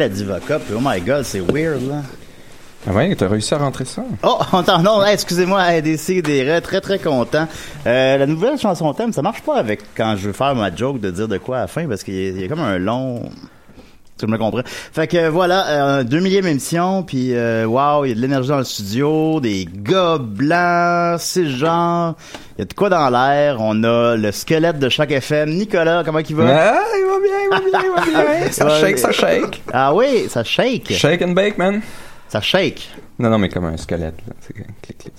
La Diva Cup, et oh my god, c'est weird, là. Ah ouais, t'as réussi à rentrer ça? Oh, attends, non, hey, excusez-moi, ADC, des raies, très très content. Euh, la nouvelle chanson thème, ça marche pas avec quand je veux faire ma joke de dire de quoi à la fin, parce qu'il y a comme un long... Tu me comprends. Fait que voilà, euh, deux millième émission, puis euh, wow, il y a de l'énergie dans le studio, des gars blancs, c'est genre, il y a de quoi dans l'air. On a le squelette de chaque FM. Nicolas, comment il va? Ah, il va bien, il va bien, il va bien. Ça shake, ça shake. Ah oui, ça shake. Shake and bake, man. Ça shake. Non, non, mais comme un squelette, là. C'est clic, clic.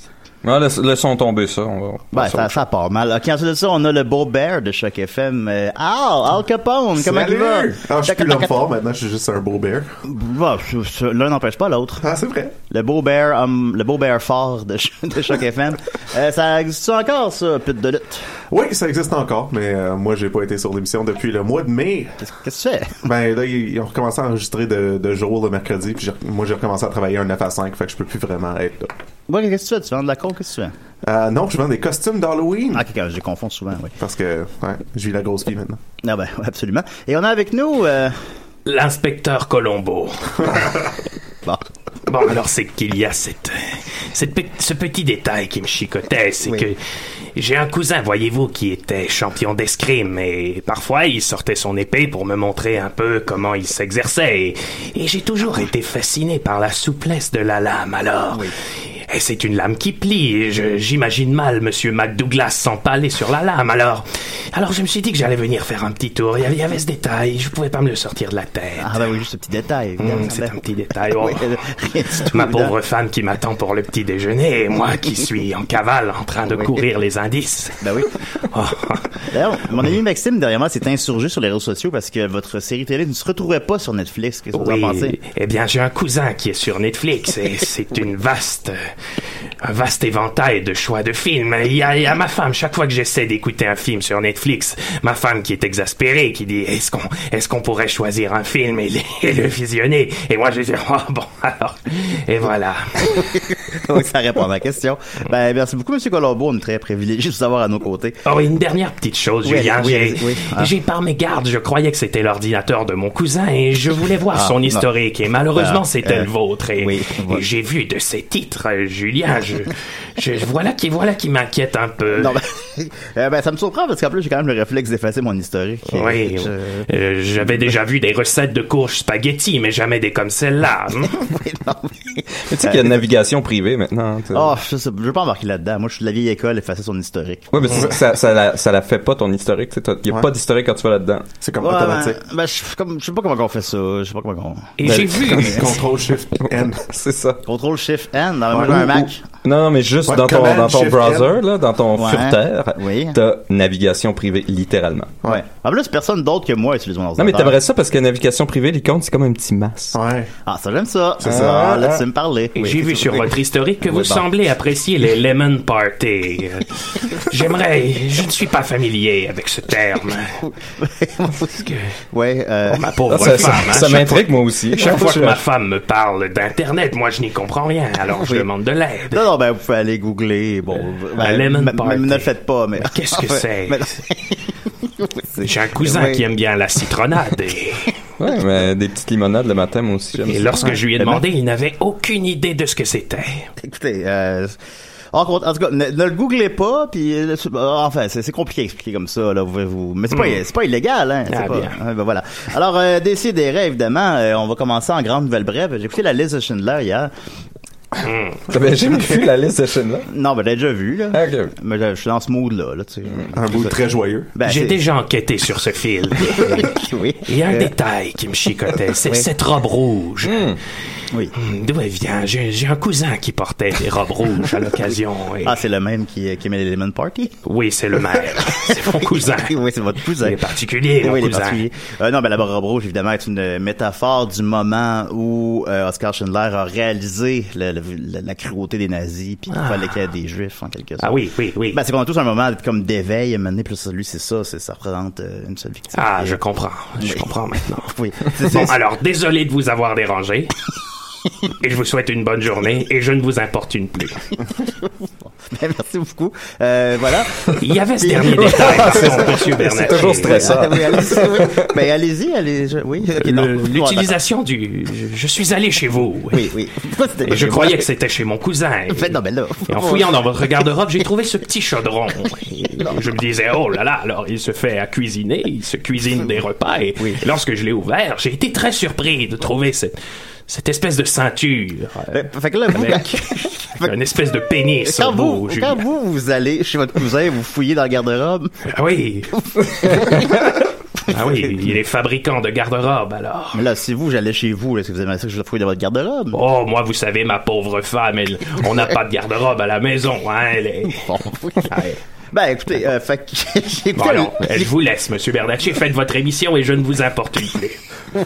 Laisse, laissons tomber ça, on va. Ben, ça, ça part mal. Ok, ensuite de ça, on a le beau bear de chaque FM. Euh, Al, Al Capone, comment il va? Ah, je suis plus l'homme fort maintenant, je suis juste un beau bear. Bah, L'un n'empêche pas l'autre. Ah, c'est vrai. Le beau bear, hum, le beau bear fort de, ch- de chaque FM. Euh, ça existe encore, ça, pute de lutte? Oui, ça existe encore, mais euh, moi, j'ai pas été sur l'émission depuis le mois de mai. Qu'est-ce que tu fais? Ben là, ils, ont recommencé à enregistrer de, de jour le mercredi, puis j'ai- moi, j'ai recommencé à travailler un 9 à 5, fait que je peux plus vraiment être là. Ouais, qu'est-ce que tu fais? Tu vends de la coke? Qu'est-ce que tu fais? Euh, non, je vends des costumes d'Halloween. Ah, ok, je les confonds souvent, oui. Parce que, ouais, je vis la grosse vie maintenant. Ah ben, absolument. Et on a avec nous... Euh... L'inspecteur Colombo. Bon. Bon, alors c'est qu'il y a cette, cette ce petit détail qui me chicotait, c'est Oui. que j'ai un cousin, voyez-vous, qui était champion d'escrime et parfois il sortait son épée pour me montrer un peu comment il s'exerçait et, et j'ai toujours été fasciné par la souplesse de la lame. Alors, et c'est une lame qui plie. J'imagine mal Monsieur McDouglas s'empaler sur la lame. Alors, alors je me suis dit que j'allais venir faire un petit tour. Il y avait, il y avait ce détail, je pouvais pas me le sortir de la tête. Ah ben oui, juste ce petit détail. Hum, c'est un petit détail. Oh. Oui, Ma là. pauvre femme qui m'attend pour le petit déjeuner et moi qui suis en cavale en train de Oui. courir les indices. Ben oui. Oh. D'ailleurs, mon ami Maxime, dernièrement, s'est insurgé sur les réseaux sociaux parce que votre série télé ne se retrouvait pas sur Netflix. Qu'est-ce que vous en pensez? Oui, eh bien, j'ai un cousin qui est sur Netflix et c'est une vaste, un vaste éventail de choix de films. Il y, a, il y a ma femme, chaque fois que j'essaie d'écouter un film sur Netflix, ma femme qui est exaspérée, qui dit, est-ce qu'on, est-ce qu'on pourrait choisir un film? Et, le- et le visionner? Et moi, je dis, oh, bon, alors, et voilà. oui, ça répond à ma question. Ben, merci beaucoup, Monsieur Colombo. On est très privilégiés de vous avoir à nos côtés. Oh, une dernière petite chose, Oui, Julien. oui, j'ai, oui. Ah. j'ai par mégarde, je croyais que c'était l'ordinateur de mon cousin et je voulais voir Ah, son non. historique et malheureusement Ah, c'était euh, le vôtre et, j'ai vu de ces titres, Julien, je, je, voilà qui, voilà qui m'inquiète un peu. Ben, euh, ben, ça me surprend parce qu'en plus, j'ai quand même le réflexe d'effacer mon historique. Oui, Je- euh, j'avais déjà vu des recettes de courges spaghetti, mais jamais des comme celle-là. hein. Oui, non, mais- Mais tu sais qu'il y a une navigation privée maintenant. Oh, je je veux pas embarquer là-dedans. Moi, je suis de la vieille école, effacer son historique. Ouais, mais ça, ça, ça, la, ça la fait pas ton historique. tu sais, t'as- Il y a Ouais. pas d'historique quand tu vas là-dedans. C'est comme Ouais, automatique. ben, ben, je, comme, je sais pas comment on fait ça. Je sais pas comment on... Et Ben, j'ai vu. Contrôle Shift N. C'est ça. Contrôle Shift N dans Ouais, un ou- Mac. Non, non, mais juste Ouais, dans ton, dans ton browser, là, dans ton Ouais. Furteur, Oui. t'as navigation privée, littéralement. Ouais. En plus, personne d'autre que moi utilise mon Non, ordinateur. mais t'aimerais ça parce que navigation privée, l'icône, c'est comme un petit masque. Ouais. Ah, ça, j'aime ça. C'est ça. Ah, là, tu sais me parler. Oui. J'ai vu sur votre historique que vous bon. semblez apprécier les lemon party. J'aimerais, je ne suis pas familier avec ce terme. Parce que, Ouais, euh, oh, ma pauvre Ah, ça ça, femme, hein, ça m'intrigue, moi aussi. Chaque fois que ma femme me parle d'internet, moi je n'y comprends rien, alors je demande de l'aide. Non, non, ben, vous pouvez aller googler. Bon, ben, lemon party. ne le faites pas, mais. Qu'est-ce que c'est? Mais- J'ai un cousin Oui. qui aime bien la citronnade et, Ouais, mais des petites limonades le matin, moi aussi, j'aime et ça. lorsque je lui ai demandé, il n'avait aucune idée de ce que c'était. Écoutez, euh, en, en tout cas, ne, ne le googlez pas, puis euh, c'est- enfin, c'est c'est compliqué à expliquer comme ça, là, vous, vous- mais c'est pas, c'est pas illégal, hein, c'est Hmm. Ah, pas, bien. hein, ben voilà. Alors, euh, Décidérez, évidemment, euh, on va commencer en grande nouvelle brève. J'ai écouté la liste de Schindler hier. T'avais jamais vu la liste de chaînes là? Non, ben, j'ai déjà vu, là. Ah, ok. Mais là, je suis dans ce mood-là, là, tu sais. Un bout très joyeux. Ben, J'ai déjà enquêté sur ce film. oui. Il y a un Euh, détail qui me chicotait, c'est Oui. cette robe rouge. Oui. Hmm, D'où elle vient? J'ai un cousin qui portait des robes rouges à l'occasion. et- Ah, c'est le même qui, qui met les Lemon Party? Oui, c'est le maire. C'est mon cousin. oui, c'est votre cousin. Il est particulier, oui, il est cousin. particulier. Euh, non, ben, la robe rouge, évidemment, est une métaphore du moment où euh, Oscar Schindler a réalisé le- le- la, la cruauté des nazis, puis qu'il fallait qu'il y ait des juifs, en quelque sorte. Ah oui, oui, oui. Ben, c'est qu'on a tous un moment comme d'éveil, puis là, lui, c'est ça, c'est, ça représente euh, une seule victime. Ah, je comprends. Je Oui. comprends maintenant. Oui. Bon, alors, désolé de vous avoir dérangé. Et je vous souhaite une bonne journée et je ne vous importune plus. Ben, merci beaucoup. Euh, voilà. Il y avait ce dernier détail, monsieur. C'est toujours stressant. Ah, oui, allez-y. Ben, allez-y, allez je- oui. L'utilisation du... Je, suis allé chez vous. Oui, oui. Et je croyais que c'était chez mon cousin. Et, Fait, non, ben là. et en fouillant dans votre garde-robe, j'ai trouvé ce petit chaudron. Je me disais, oh là là, alors il se fait à cuisiner, il se cuisine des repas. Et Oui. lorsque je l'ai ouvert, j'ai été très surpris de trouver cette, cette espèce de ceinture. euh, Fait que là, vous, avec une espèce de pénis quand vous, Julien. quand vous, vous allez chez votre cousin, vous fouillez dans le garde-robe, Ah oui. ah oui, il est fabricant de garde-robe alors. mais là, si vous, j'allais chez vous, est-ce que vous aimeriez ça que je fouille dans votre garde-robe? Oh, moi, vous savez, ma pauvre femme, elle- on n'a pas de garde-robe à la maison, hein, elle est... Bon. Ouais. Ben, écoutez, euh, fait que j'ai Bon, alors, je vous laisse, monsieur Bernatchez, faites votre émission et je ne vous importune plus.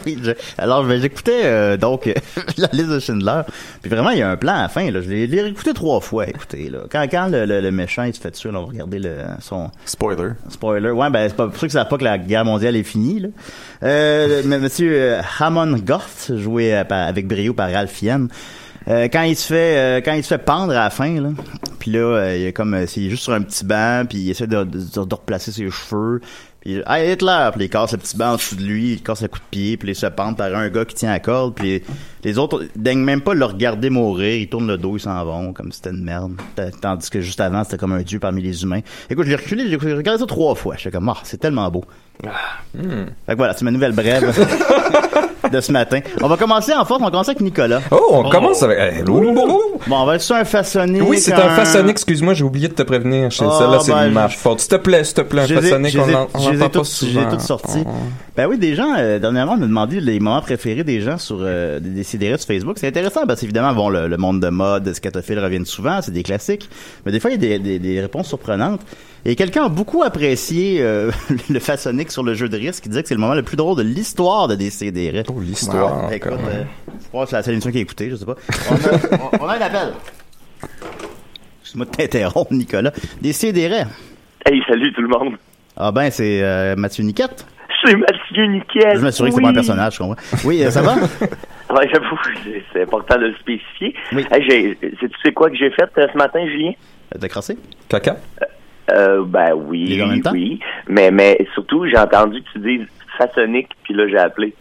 Oui, je- alors ben, j'écoutais euh, donc la liste de Schindler. Puis vraiment, il y a un plan à la fin. Là. Je l'ai je l'ai réécouté trois fois. Écoutez, là. Quand, quand le, le- le méchant il se fait tuer, là, on va regarder le, son Spoiler. spoiler. Ouais, ben c'est pas pour ça que ça pas que la guerre mondiale est finie. Là. Euh, Monsieur euh, Hammond Goth, joué euh, par- avec brio par Ralph Fiennes. Euh, quand il se fait euh, quand il se fait pendre à la fin là puis là euh, il est comme euh, c'est juste sur un petit banc puis il essaie de, de, de replacer ses cheveux puis hey Hitler puis il casse le petit banc en dessous de lui il casse le coup de pied puis il se pend par un gars qui tient la corde puis les, les autres daignent même pas le regarder mourir ils tournent le dos ils s'en vont comme si c'était une merde. Tandis que juste avant c'était comme un dieu parmi les humains. Écoute je l'ai reculé j'ai regardé ça trois fois j'étais comme ah c'est tellement beau. Ah, fait que voilà, c'est ma nouvelle brève. de ce matin. On va commencer en force. On va commencer avec Nicolas. Oh, on commence avec. ouh, ouh. Bon, on va être sur un façonnique. Oui, c'est un façonnique, excuse-moi, j'ai oublié de te prévenir. Je sais, Ah, Celle-là, c'est ben, ma je- faute. S'il te plaît, s'il te plaît, un Je les ai- façonnique, je les ai- on en- on entend pas toutes- je les ai souvent. toutes sorties. Ben oui, des gens, euh, dernièrement, me demandé les moments préférés des gens sur euh, des décidérés sur Facebook. C'est intéressant parce qu'évidemment, bon, le, le monde de mode, scatophile reviennent souvent, c'est des classiques. Mais des fois, il y a des, des- des réponses surprenantes. Et quelqu'un a beaucoup apprécié euh, le façonnique sur le jeu de risque. Il disait que c'est le moment le plus drôle de l'histoire de Décidérés. Oh, l'histoire. Wow. Écoute, euh, je crois que c'est la seule émission qui a écouté, je sais pas. On a, on- on a un appel. Excuse-moi de t'interrompre, Nicolas. Décidérés. Hey, salut tout le monde. Ah ben, c'est euh, Mathieu Niquette. C'est Mathieu Niquel. Je m'assurais que c'est oui. pas un personnage, je comprends. Oui, euh, ça va? Ouais, j'avoue, c'est- important de le spécifier. Oui. Hey, tu sais quoi que j'ai fait euh, ce matin, Julien? T'as crossé? Caca? Euh, ben oui, Les deux en même temps? oui. Mais, mais surtout, j'ai entendu que tu dises façonnique, puis là, j'ai appelé.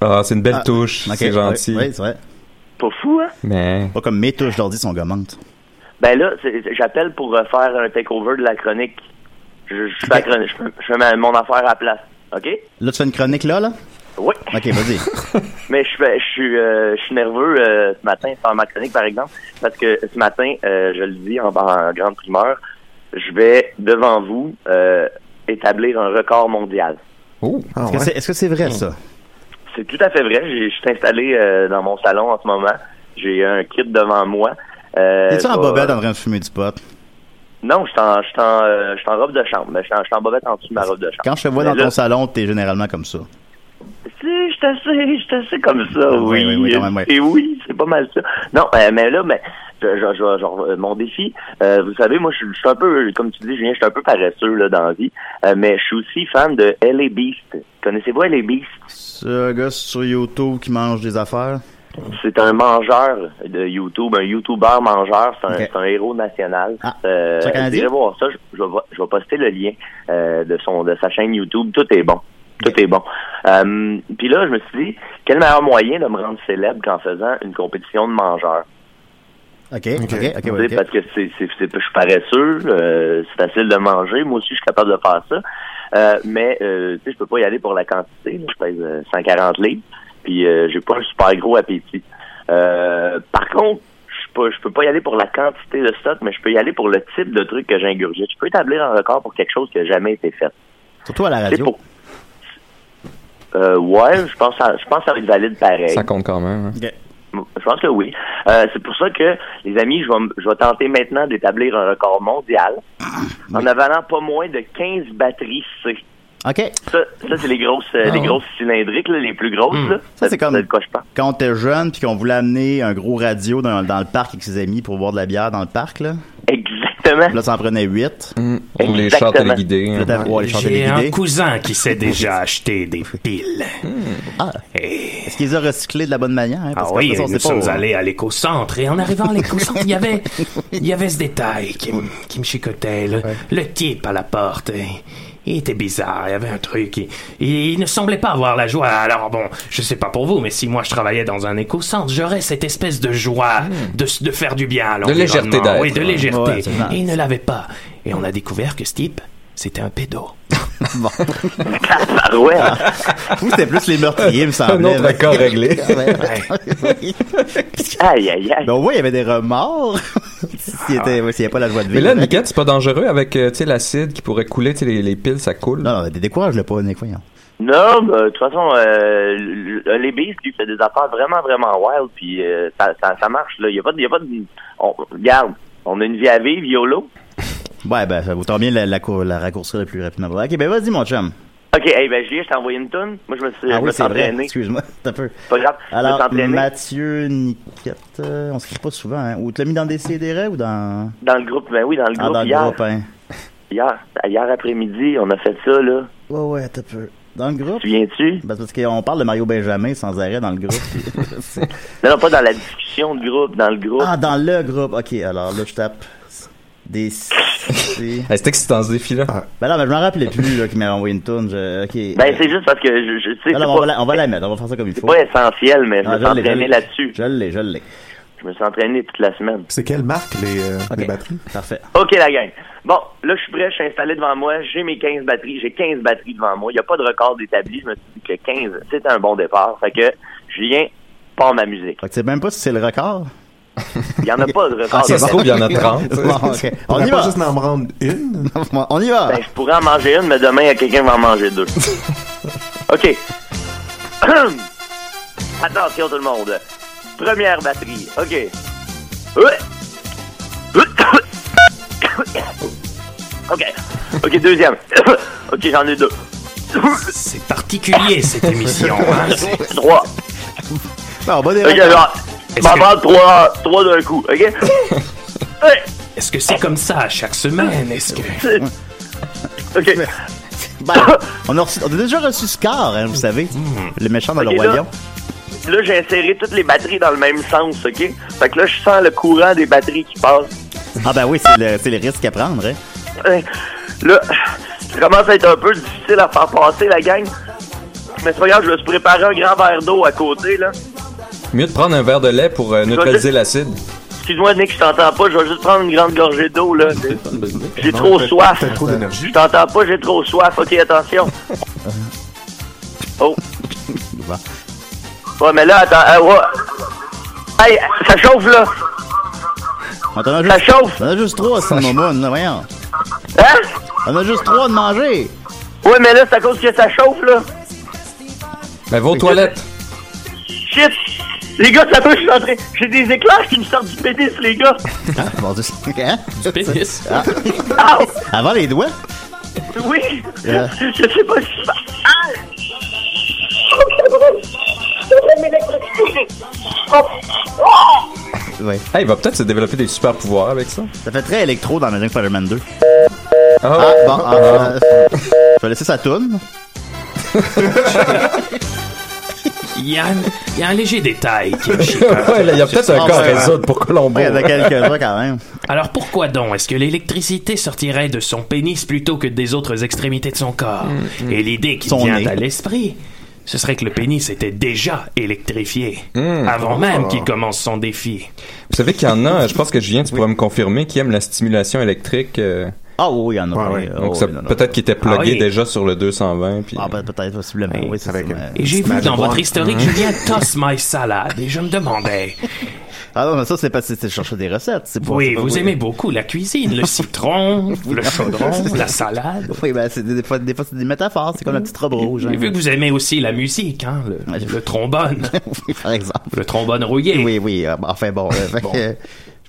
Ah, c'est une belle Ah, touche. Ok, C'est gentil. Oui, c'est vrai. Pas fou, hein? Mais. Pas comme mes touches d'ordi sont gommantes. Ben là, c'est- j'appelle pour euh, faire un takeover de la chronique. Je, je fais, la chronique, je, fais- je fais ma- mon affaire à la place. OK? Là, tu fais une chronique là, là? Oui. Ok, vas-y. Mais je, fais- je suis euh, je suis nerveux euh, ce matin, faire ma chronique par exemple, parce que ce matin, euh, je le dis en, en grande primeur, je vais devant vous euh, établir un record mondial. Oh! Ah, Est-ce que c'est est-ce que c'est vrai, ça? C'est tout à fait vrai. J'ai- Je suis installé euh, dans mon salon en ce moment. J'ai un kit devant moi. Euh, T'es-tu en je vais- bobette en train de fumer du pot? Non, je suis en, je suis en, euh, je suis en robe de chambre. mais Je suis en, je suis en bobette en dessous de ma robe de chambre. Quand je te vois Mais dans là, ton salon, t'es généralement comme ça. Si, je suis assez, je suis assez comme ça, Ah, oui. oui, oui. Et oui, c'est pas mal ça. Non, euh, mais là, mais, je- je- je- genre, euh, mon défi, euh, vous savez, moi, je, suis un peu, comme tu dis, Julien, je suis un peu paresseux, là, dans la vie, euh, mais je suis aussi fan de L.A. Beast. Connaissez-vous L.A. Beast? C'est un gars sur YouTube qui mange des affaires. C'est un mangeur de YouTube, un YouTuber mangeur, c'est un, héros national. Ah, euh, voir ça, je, je vais, je vais poster le lien de son de sa chaîne YouTube, tout est bon. Tout est bon. Euh, Puis là, je me suis dit, quel meilleur moyen de me rendre célèbre qu'en faisant une compétition de mangeurs? Ok, ok, ok. Parce que c'est, je suis paresseux, euh, c'est facile de manger. Moi aussi, je suis capable de faire ça. Euh, mais euh, tu sais, je peux pas y aller pour la quantité. là. Je pèse euh, 140 livres, puis euh, j'ai pas un super gros appétit. Euh, par contre, je suis pas, je peux pas y aller pour la quantité de stock, mais je peux y aller pour le type de truc que j'ingurgite. Je peux établir un record pour quelque chose qui a jamais été fait. Surtout à la C'est radio. pour. Euh, ouais, je pense, à- je pense que ça va être valide pareil. Ça compte quand même. hein. Je pense que oui. Euh, c'est pour ça que, les amis, je vais, je vais tenter maintenant d'établir un record mondial en avalant pas moins de 15 batteries C. Ok. Ça, ça c'est les grosses, euh, les grosses cylindriques, là, les plus grosses. Là. Ça, c'est comme-. Quand on était jeune puis qu'on voulait amener un gros radio dans, dans le parc avec ses amis pour boire de la bière dans le parc, là. Exactement. Là, ça en prenait huit. Mm. Pour les chars téléguidés. Là, t'as- ouais, les chars J'ai un cousin qui s'est déjà acheté des piles. Ah. Et- Est-ce qu'ils les ont recyclés de la bonne manière? Hein? Ah Parce oui, qu'après ça, on nous pas, sommes hein. allés à l'éco-centre et en arrivant à l'éco-centre, il y avait, il y avait ce détail qui, me- qui me chicotait. Le, le type à la porte, il était bizarre. Il y avait un truc. Il, il ne semblait pas avoir la joie. Alors bon, je sais pas pour vous, mais si moi je travaillais dans un éco-centre, j'aurais cette espèce de joie de, de faire du bien à De légèreté d'être. Oui, de légèreté. Ouais, absolument. et il ne l'avait pas. Et on a découvert que ce type, c'était un pédo. Ah ouais. Vous, c'était plus les meurtriers, me semblait. Un autre mais- accord réglé. Aïe, aïe, aïe. Ben, au moins, il y avait des remords. S'il n'y avait pas la joie de Mais vivre. là, Niquette, c'est pas dangereux avec euh, tu sais, l'acide qui pourrait couler, tu sais, les, les piles, ça coule. Non, non, décourage-le pas, Nick, voyons. Non, de toute façon, euh, le- le- les Beast, lui, fait des affaires vraiment, vraiment wild, puis euh, ça, ça, ça marche, là. Il y a pas de... il Y a pas de on, regarde, on a une vie à vivre, YOLO. Ouais, ben, ça vaut tant bien la, la, cour- la raccourcir le plus rapidement. Ok, ben, vas-y, mon chum. OK, hey, ben, Julien, je t'ai envoyé une tonne. Moi, je me suis, Ah oui, c'est vrai. entraîné. Excuse-moi, un peu. Pas grave, Alors, Mathieu Niquette, euh, on s'écrit pas souvent, hein. Ou tu l'as mis dans des CDR ou dans... dans le groupe. Ben oui, dans le Ah, groupe dans le hier. groupe, hein. Hier, hier après-midi, on a fait ça, là. Ouais, ouais, un peu. Dans le groupe? Tu viens-tu? Ben, parce qu'on parle de Mario Benjamin sans arrêt dans le groupe. Non, non, pas dans la discussion de groupe, dans le groupe. ah, dans le groupe. Ok, alors là, je tape des... C- Hey, c'est excitant ce défi-là. ben non, mais je m'en rappelais plus, là, qu'il m'avait envoyé une tourne. Je... Ok. Ben, c'est juste parce que je, je sais, c'est Alors, on, va pas, la, on va la mettre, on va faire ça comme il c'est faut. pas essentiel, mais je Ah, me suis entraîné là-dessus. Je l'ai, je l'ai. Je me suis entraîné toute la semaine. C'est quelle marque, les, euh, les batteries? Parfait. OK, la gang. Bon, là, je suis prêt, je suis installé devant moi, j'ai mes 15 batteries, j'ai 15 batteries devant moi. Il n'y a pas de record d'établi. Je me suis dit que 15, c'est un bon départ. Fait que je viens pas ma musique. Fait que tu sais même pas si c'est le record? Il n'y en a pas de record. Ah, c'est d'établi. bon. Bon, ok. On y pas va. juste en prendre une? On y va. Ben, je pourrais en manger une, mais demain, il y a quelqu'un qui va en manger deux. OK. Attention, tout le monde. Première batterie. OK. OK. OK, deuxième. OK, j'en ai deux. C'est particulier cette émission. Hein? C'est- Trois. Non, on va des OK, records. genre, Est-ce je m'en que- prends trois, trois d'un coup. OK? Est-ce que c'est comme ça chaque semaine? Est-ce que... OK. Ben, on, a reçu- on a déjà reçu Scar, hein, vous savez. Le méchant dans le roi là. lion. Là, j'ai inséré toutes les batteries dans le même sens, OK? Fait que là, je sens le courant des batteries qui passe. Ah ben oui, c'est le, risque à prendre, hein. Là, ça commence à être un peu difficile à faire passer, la gang. Mais c'est pas grave, je vais se préparer un grand verre d'eau à côté, là. Mieux de prendre un verre de lait pour euh, neutraliser l'acide. Excuse-moi, Nick, je t'entends pas. Je vais juste prendre une grande gorgée d'eau, là. J'ai trop soif. trop d'énergie. Je t'entends pas, j'ai trop soif. OK, attention. Oh. Ouais, mais là, attends. euh, ouais. Hey, ça chauffe, là. On en a Ça chauffe. on en a juste trois, c'est mon là, voyons. Hein? On a juste trois de manger. Ouais, mais là, c'est à cause que ça chauffe, là. Ben, va aux toilettes. Shit! Les gars, ça peut, je suis en train. J'ai des éclairs qui me sortent du pénis, les gars. Ah, mon Dieu. Hein? Du pénis? Ah. Ow! Avant les doigts? Oui! Euh. Je sais pas si ça. Ah! Oh, brûle m'électrocuter! Oh! Oh! Ouais. Ah, il va peut-être se développer des super pouvoirs avec ça. Ça fait très électro dans Amazing Spider-Man 2. Ah, Ah, bon, ah, euh, je vais laisser ça tourne. Il y, un, y a un léger détail qui chicote. ouais, là, il y a peut-être un Ah, cas à résoudre pour Colombo. Ouais, il y en a quelques-uns quand même. Alors pourquoi donc? Est-ce que l'électricité sortirait de son pénis plutôt que des autres extrémités de son corps? Et l'idée qui Son vient nez. à l'esprit, ce serait que le pénis était déjà électrifié Hmm. avant même qu'il commence son défi. Vous savez qu'il y en a, je pense que Julien, tu pourrais me confirmer, qui aime la stimulation électrique. euh, Ah oui, il y en a. Ouais. Ah, donc, oui, non. peut-être qu'il était plugué Ah oui. déjà sur le 220. Puis... Ah, ben, peut-être, possiblement. Oui, Oui, c'est avec ça, un- mais- Et j'ai vu dans votre historique, Julien toss my salade, et je me demandais, Ah non, mais ça, c'est pas si tu cherches des recettes. C'est oui, c'est vous aimez beaucoup la cuisine, le citron, le chaudron, la salade. Oui, ben, c'est des, fois, des fois, c'est des métaphores. C'est comme la petite robe rouge. J'ai hein. vu que vous aimez aussi la musique, hein, le, le trombone, oui, par exemple. le trombone rouillé. Oui, oui. euh, enfin, bon.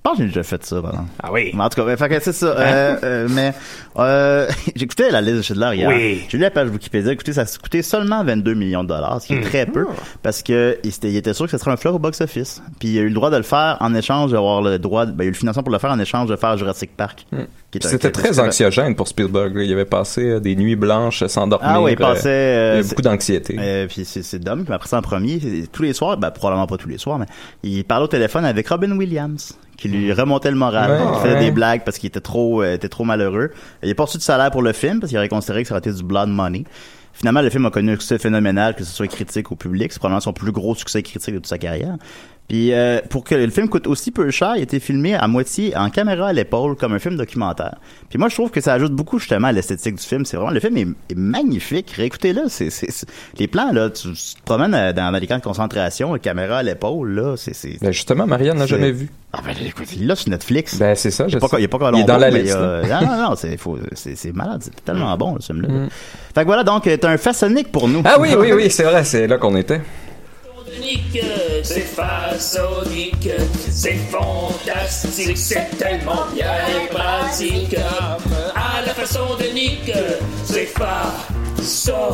Pense que j'ai déjà fait ça, par exemple. Ah oui. Mais en tout cas, ben, fait que c'est ça. Euh, euh, mais euh, j'écoutais la liste de Schindler hier. Oui. J'ai lu la page Wikipédia. Écoutez, ça a coûté seulement 22 millions de dollars, ce qui est très peu, parce que il était, il était sûr que ce serait un flop au box-office. Puis il a eu le droit de le faire en échange d'avoir le droit, ben, il a eu le financement pour le faire en échange de faire Jurassic Park. qui un- C'était qui très anxiogène pour Spielberg. là. Il avait passé euh, des nuits blanches sans dormir. Ah oui, il passait. euh, il y a c'est- beaucoup d'anxiété. euh, puis c'est c'est dumb. Puis après ça, en premier, tous les soirs, ben, probablement pas tous les soirs, mais il parlait au téléphone avec Robin Williams, qui lui remontait le moral, Ouais, qui faisait ouais. des blagues parce qu'il était trop, euh, était trop malheureux. Il a pas reçu de salaire pour le film parce qu'il aurait considéré que ça aurait été du blood money. Finalement, le film a connu un succès phénoménal, que ce soit critique ou public. C'est probablement son plus gros succès critique de toute sa carrière. Puis euh, pour que le film coûte aussi peu cher, il a été filmé à moitié en caméra à l'épaule comme un film documentaire. Puis moi je trouve que ça ajoute beaucoup justement à l'esthétique du film. C'est vraiment le film est, est magnifique. Réécoutez-le, c'est c'est c'est- les plans là, tu, tu te promènes euh, dans, les camps de concentration, caméra à l'épaule là, c'est c'est Ben, justement, Marianne n'a jamais vu. ah ben écoute, il est là sur Netflix. Ben, c'est ça. il je pas, sais. il est pas Il est dans la liste. là. Non, non, non, c'est, faut- c'est, c'est malade, c'est tellement bon, ce film-là. Fait que voilà, donc, t'es un façonnique pour nous. Ah oui, oui, oui, c'est vrai, c'est là qu'on était. C'est façonnique, c'est fantastique, c'est tellement bien pratique. À la façon de Nick, c'est façonnique.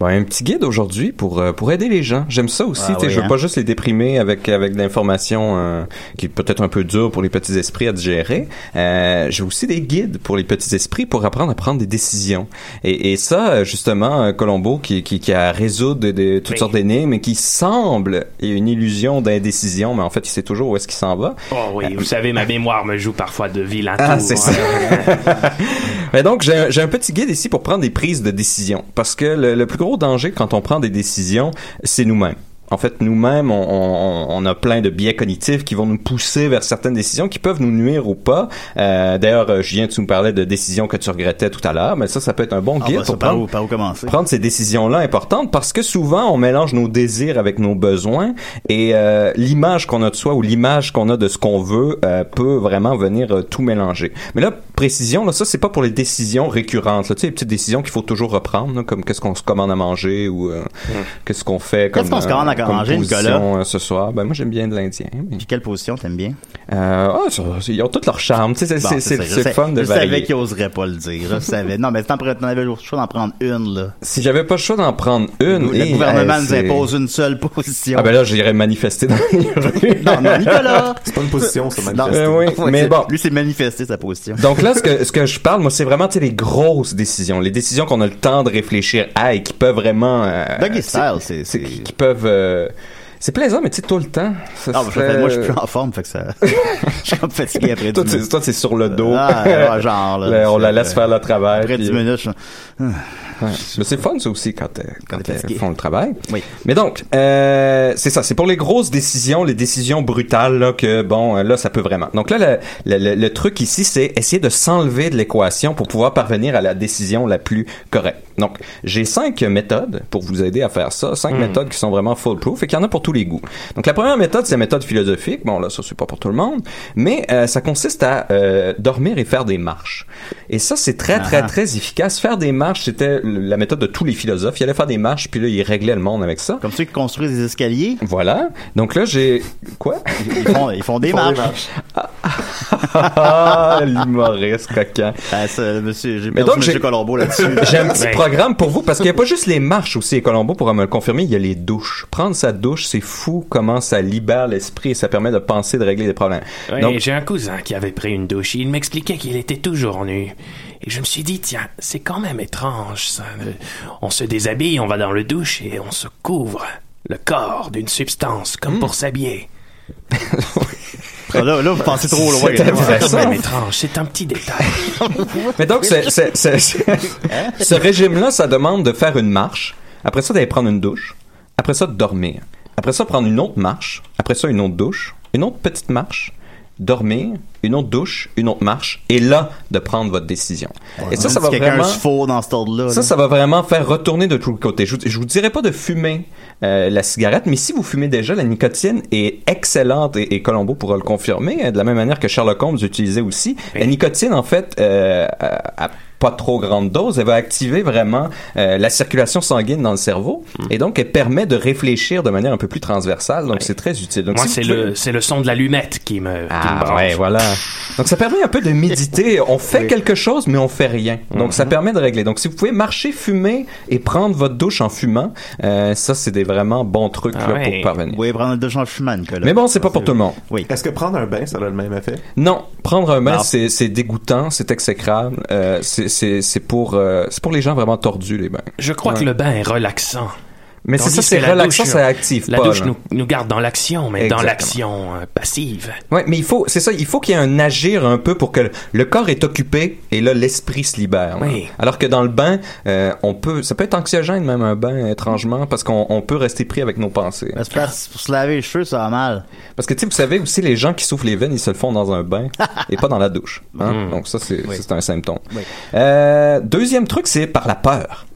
Bon, un petit guide aujourd'hui pour euh, pour aider les gens. J'aime ça aussi. Ah oui, je veux hein? pas juste les déprimer avec avec de l'information euh, qui est peut-être un peu dure pour les petits esprits à digérer. Euh, J'ai aussi des guides pour les petits esprits pour apprendre à prendre des décisions. Et, et ça, euh, justement, euh, Colombo qui qui, qui a résoudre de, de toutes sortes d'énigmes et qui semble une illusion d'indécision, mais en fait, il sait toujours où est-ce qu'il s'en va. Oh oui, vous savez, ma mémoire me joue parfois de vilains Ah, c'est ça. Mais donc, j'ai un, petit guide ici pour prendre des prises de décision. Parce que le, le plus gros danger quand on prend des décisions, c'est nous-mêmes. En fait, nous-mêmes, on, on- on a plein de biais cognitifs qui vont nous pousser vers certaines décisions qui peuvent nous nuire ou pas. Euh, D'ailleurs, euh, Julien, tu nous parlais de décisions que tu regrettais tout à l'heure, mais ça, ça peut être un bon Ah, guide bah, ça, pour par prendre, où, par où commencer? prendre ces décisions-là importantes parce que souvent, on mélange nos désirs avec nos besoins et euh, l'image qu'on a de soi ou l'image qu'on a de ce qu'on veut euh, peut vraiment venir euh, tout mélanger. Mais là, précision, là, ça, c'est pas pour les décisions récurrentes. Là, tu sais, les petites décisions qu'il faut toujours reprendre, là, comme qu'est-ce qu'on se commande à manger ou euh, qu'est-ce qu'on fait comme, Qu'est-ce Nicolas? position, euh, ce soir. Ben, moi, j'aime bien de l'Indien. mais- Puis quelle position t'aimes bien? Euh, ah, ça, ils ont tout leur charme. Tu sais, c'est Bon, c'est- c'est- ça, c'est fun de Je savais varier. qu'il oserait pas le dire. Je savais. Non, mais t'en t'en avais le choix d'en prendre une, là. Si j'avais pas le choix d'en prendre une, Le et, gouvernement euh, nous impose une seule position. Ah ben là, j'irais manifester dans les rues. Non, non, Nicolas! C'est pas une position, c'est Non, manifester. Euh, oui, mais bon. Lui, c'est manifester sa position. Donc là, ce que, ce que je parle, moi, c'est vraiment, tu sais, les grosses décisions. Les décisions qu'on a le temps de réfléchir à et qui peuvent vraiment... euh, Doggy style, c'est- c'est- c'est- Qui, qui peuvent... euh, c'est plaisant, mais tu sais, tout le temps. ça Ah, serait- moi, je suis plus en forme, fait que ça. je suis comme fatigué après Toi, 10 c'est- minutes. toi, c'est sur le dos. Ah, genre, là. Là, on la laisse faire le travail. Après puis- 10 minutes, je Ouais. Mais c'est fun, ça aussi, quand, euh, fatigué. font le travail. Oui. Mais donc, euh, c'est ça. C'est pour les grosses décisions, les décisions brutales, là, que, bon, euh, là, ça peut vraiment. Donc là, le- le truc ici, c'est essayer de s'enlever de l'équation pour pouvoir parvenir à la décision la plus correcte. Donc, j'ai cinq méthodes pour vous aider à faire ça. Cinq méthodes qui sont vraiment foolproof et qu'il y en a pour tous les goûts. Donc, la première méthode, c'est la méthode philosophique. Bon, là, ça, c'est pas pour tout le monde. Mais euh, ça consiste à euh, dormir et faire des marches. Et ça, c'est très, très, Ah. très efficace. Faire des marches, c'était la méthode de tous les philosophes. Ils allaient faire des marches, puis là, ils réglaient le monde avec ça. Comme ceux qui construisent des escaliers, Voilà. Donc là, j'ai... Quoi? ils font, ils font des Ils font des marches. ah, l'humoriste coquin. Ah, ça, monsieur, j'ai Mais perdu donc, monsieur j'ai- Colombo là-dessus. J'ai un petit Ouais. Programme pour vous parce qu'il n'y a pas juste les marches aussi. Et Colombo pourra me le confirmer, il y a les douches. Prendre sa douche, c'est fou comment ça libère l'esprit et ça permet de penser, de régler des problèmes. Ouais, Donc, j'ai un cousin qui avait pris une douche. Il m'expliquait qu'il était toujours nu. Et je me suis dit, tiens, c'est quand même étrange, ça. Euh, On se déshabille, on va dans le douche et on se couvre le corps d'une substance, comme Hmm. pour s'habiller. Ah, là, là, vous pensez trop loin. C'est là. intéressant. C'est quand même étrange, c'est un petit détail. Mais donc, ce régime-là, ça demande de faire une marche, après ça d'aller prendre une douche, après ça de dormir, après ça prendre une autre marche, après ça une autre douche, une autre petite marche, dormir, une autre douche, une autre marche, et là, de prendre votre décision. Et ça, ça va vraiment... se faux dans cet ordre-là. Ça, là. ça va vraiment faire retourner de tous les côtés. Je, je vous dirais pas de fumer euh, la cigarette, mais si vous fumez déjà, la nicotine est excellente et, et Colombo pourra le confirmer, euh, de la même manière que Sherlock Holmes utilisait aussi. La nicotine, en fait, euh, pas trop grande dose, elle va activer vraiment euh, la circulation sanguine dans le cerveau et donc elle permet de réfléchir de manière un peu plus transversale. Donc c'est très utile. Donc, Moi, si c'est pouvez- le, c'est le son de l'allumette qui me, qui me ah ouais, voilà. Donc ça permet un peu de méditer. On fait quelque chose, mais on fait rien. Donc ça permet de régler. Donc si vous pouvez marcher, fumer et prendre votre douche en fumant, euh, ça c'est des vraiment bons trucs Ah là, ouais. pour parvenir. Oui, prendre une douche en fumant, Nicolas. Mais bon, c'est pas pour tout le monde. Oui. Est-ce que prendre un bain, ça a le même effet? Non, prendre un bain, c'est c'est dégoûtant, c'est exécrable. Euh, c'est c'est pour euh, pour les gens vraiment tordus les bains. Je crois Ouais. que le bain est relaxant. Mais c'est ça, c'est relaxant, douche, ça active La pas. douche nous, nous garde dans l'action, mais dans l'action euh, passive. Ouais, mais il faut, c'est ça, il faut qu'il y ait un agir un peu pour que le, le corps est occupé et là l'esprit se libère. Oui. Alors que dans le bain, euh, on peut, ça peut être anxiogène même un bain étrangement parce qu'on on peut rester pris avec nos pensées. Parce que pour se laver les cheveux, ça va mal. Parce que tu sais, vous savez aussi les gens qui souffrent les veines, ils se le font dans un bain et pas dans la douche. hein. Donc ça c'est Oui. ça, c'est un symptôme. Oui. Euh, deuxième truc, c'est par la peur.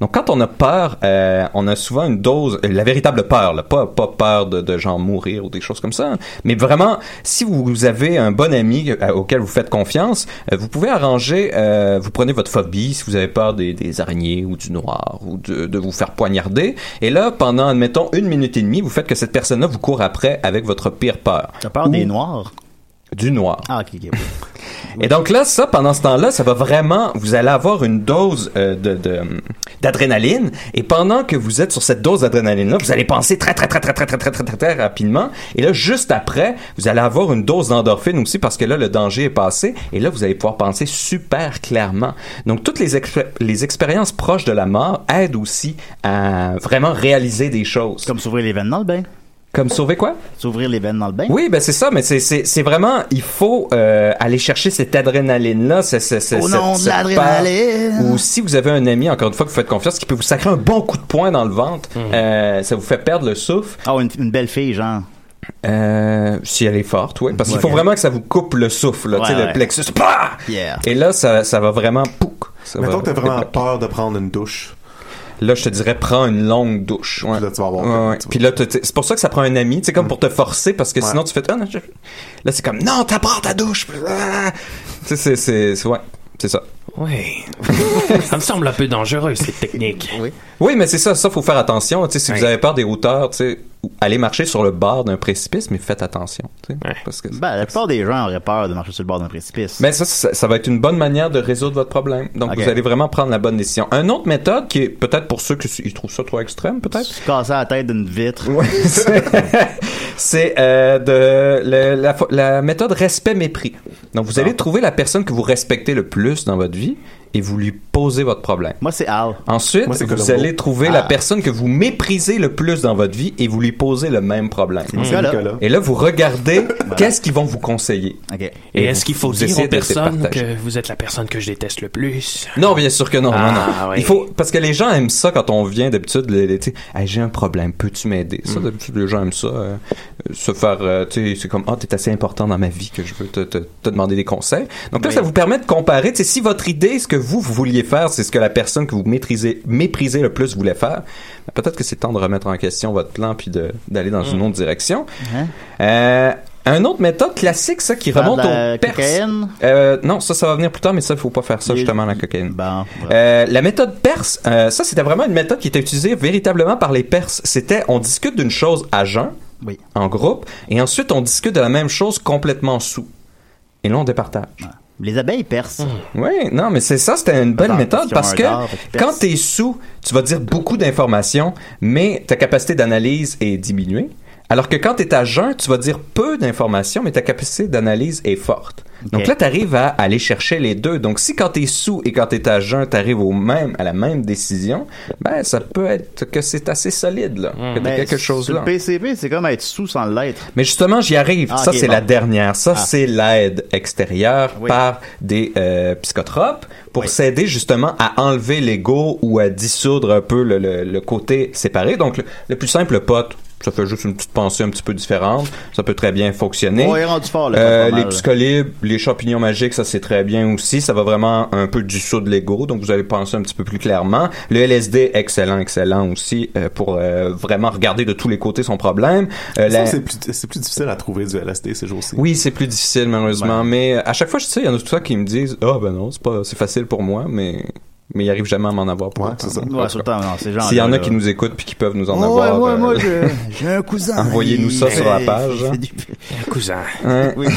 Donc quand on a peur, euh, on a souvent une dose, euh, la véritable peur, là, pas pas peur de, de genre mourir ou des choses comme ça, mais vraiment, si vous avez un bon ami euh, auquel vous faites confiance, euh, vous pouvez arranger, euh, vous prenez votre phobie, si vous avez peur des, des araignées ou du noir ou de, de vous faire poignarder, et là pendant admettons une minute et demie, vous faites que cette personne-là vous court après avec votre pire peur. T'as peur Ou des noirs? Du noir. Ah, ok, ok. Et donc là, ça, pendant ce temps-là, ça va vraiment, vous allez avoir une dose euh, de d'adrénaline. Et pendant que vous êtes sur cette dose d'adrénaline-là, vous allez penser très, très, très, très, très, très, très, très, très, très rapidement. Et là, juste après, vous allez avoir une dose d'endorphine aussi parce que là, le danger est passé. Et là, vous allez pouvoir penser super clairement. Donc, toutes les, expé- les expériences proches de la mort aident aussi à vraiment réaliser des choses. Comme s'ouvrir les veines dans le bain. Comme sauver quoi? S'ouvrir les veines dans le bain. Oui, ben c'est ça, mais c'est vraiment il faut euh, aller chercher cette adrénaline là, c'est c'est c'est Au nom de l'adrénaline. Ou si vous avez un ami encore une fois que vous faites confiance qui peut vous sacrer un bon coup de poing dans le ventre, euh, ça vous fait perdre le souffle. Ah, une, une belle fille, genre. Euh, si elle est forte, oui, parce qu'il faut vraiment que ça vous coupe le souffle, là, Ouais, le plexus. Pah! Yeah. Et là, ça, ça va vraiment pouc. Mettons va que t'as vraiment débloquer. peur de prendre une douche. Là, je te dirais, prends une longue douche. Ouais. Puis là, tu vas avoir Ouais, ouais. Puis là, c'est pour ça que ça prend un ami, tu sais, comme pour te forcer, parce que Ouais. sinon tu fais, ah, non, je- là, c'est comme, non, t'apprends ta douche. Ah! Tu sais, c'est, c'est, c'est- ouais, c'est ça. Oui. ça me semble un peu dangereux, cette technique. Oui. Oui, mais c'est ça, ça, faut faire attention. Tu sais, si vous avez peur des hauteurs, tu sais, allez marcher sur le bord d'un précipice, mais faites attention, tu sais, Ouais. parce que. Ben, la plupart des gens auraient peur de marcher sur le bord d'un précipice. Mais ça, ça, ça va être une bonne manière de résoudre votre problème. Donc, vous allez vraiment prendre la bonne décision. Une autre méthode qui est peut-être pour ceux qui ils trouvent ça trop extrême, peut-être? Se casser la tête d'une vitre. Ouais, c'est- c'est euh, de le- la, la méthode respect-mépris. Donc, vous allez trouver la personne que vous respectez le plus dans votre vie et vous lui posez votre problème. Moi, c'est Al. Ensuite, Moi, vous allez trouver la Ah. personne que vous méprisez le plus dans votre vie et vous lui posez le même problème. Nicolas. Et là, vous regardez qu'est-ce qu'ils vont vous conseiller. Et Et est-ce qu'il faut dire aux personnes que vous êtes la personne que je déteste le plus? Non, bien sûr que non. non, Ah, non. oui. Il faut parce que les gens aiment ça quand on vient d'habitude. Hey, j'ai un problème, peux-tu m'aider? Mm. Ça, d'habitude, les gens aiment ça. euh, se faire, euh, tu sais, c'est comme ah, t'es assez important dans ma vie que je veux te, te, te demander des conseils. Donc là, Oui. ça vous permet de comparer. Tu sais, si votre idée, ce que vous, vous vouliez faire, c'est ce que la personne que vous maîtrisez, méprisez le plus voulait faire, ben, peut-être que c'est temps de remettre en question votre plan puis d'aller dans Mm. une autre direction. Euh, un autre méthode classique, ça qui remonte la au perse. Euh, non, ça, ça va venir plus tard, mais ça, il faut pas faire ça justement la cocaïne. Bon. ouais. Euh, la méthode perse, euh, ça c'était vraiment une méthode qui était utilisée véritablement par les Perses. C'était on discute d'une chose à jeun, Oui. en groupe, et ensuite on discute de la même chose complètement sous. Et là on départage. Les abeilles percent. Oui, non, mais c'est ça, c'était une Parce méthode parce que quand t'es sous, tu vas dire beaucoup d'informations, mais ta capacité d'analyse est diminuée. Alors que quand t'es à jeun, tu vas dire peu d'informations, mais ta capacité d'analyse est forte. Donc là, t'arrives à aller chercher les deux. Donc si quand t'es sous et quand t'es à jeun, t'arrives au même, à la même décision, ben ça peut être que c'est assez solide, là. Que t'as Mais quelque chose là. Le PCP, c'est comme être sous sans l'être. Mais justement, j'y arrive. Ah, ça, c'est bon. la dernière. Ça, Ah. c'est l'aide extérieure Oui. par des euh, psychotropes pour Oui. s'aider justement à enlever l'ego ou à dissoudre un peu le, le- le côté séparé. Donc, le, le plus simple, le pote, ça fait juste une petite pensée un petit peu différente. Ça peut très bien fonctionner. Ouais, il est rendu fort, Euh, pas les mal. psycholibres, les champignons magiques, ça c'est très bien aussi. Ça va vraiment un peu dissoudre l'ego, donc vous allez penser un petit peu plus clairement. Le LSD, excellent, excellent aussi euh, pour euh, vraiment regarder de tous les côtés son problème. Euh, la- c'est plus, difficile à trouver du LSD ces jours-ci. oui, c'est plus difficile malheureusement, mais à chaque fois je sais, il y en a tout ça qui me disent "Ah ben non, c'est pas c'est facile pour moi", mais mais ils arrivent jamais à m'en avoir pour Ouais, c'est ça. Ouais, S'il y en a qui nous écoutent puis qui peuvent nous en Oh, ouais, avoir ouais, euh, moi, j'ai- j'ai un cousin. Envoyez-nous ça Il- sur la il- page, il hein. du- Un cousin. Hein? Oui.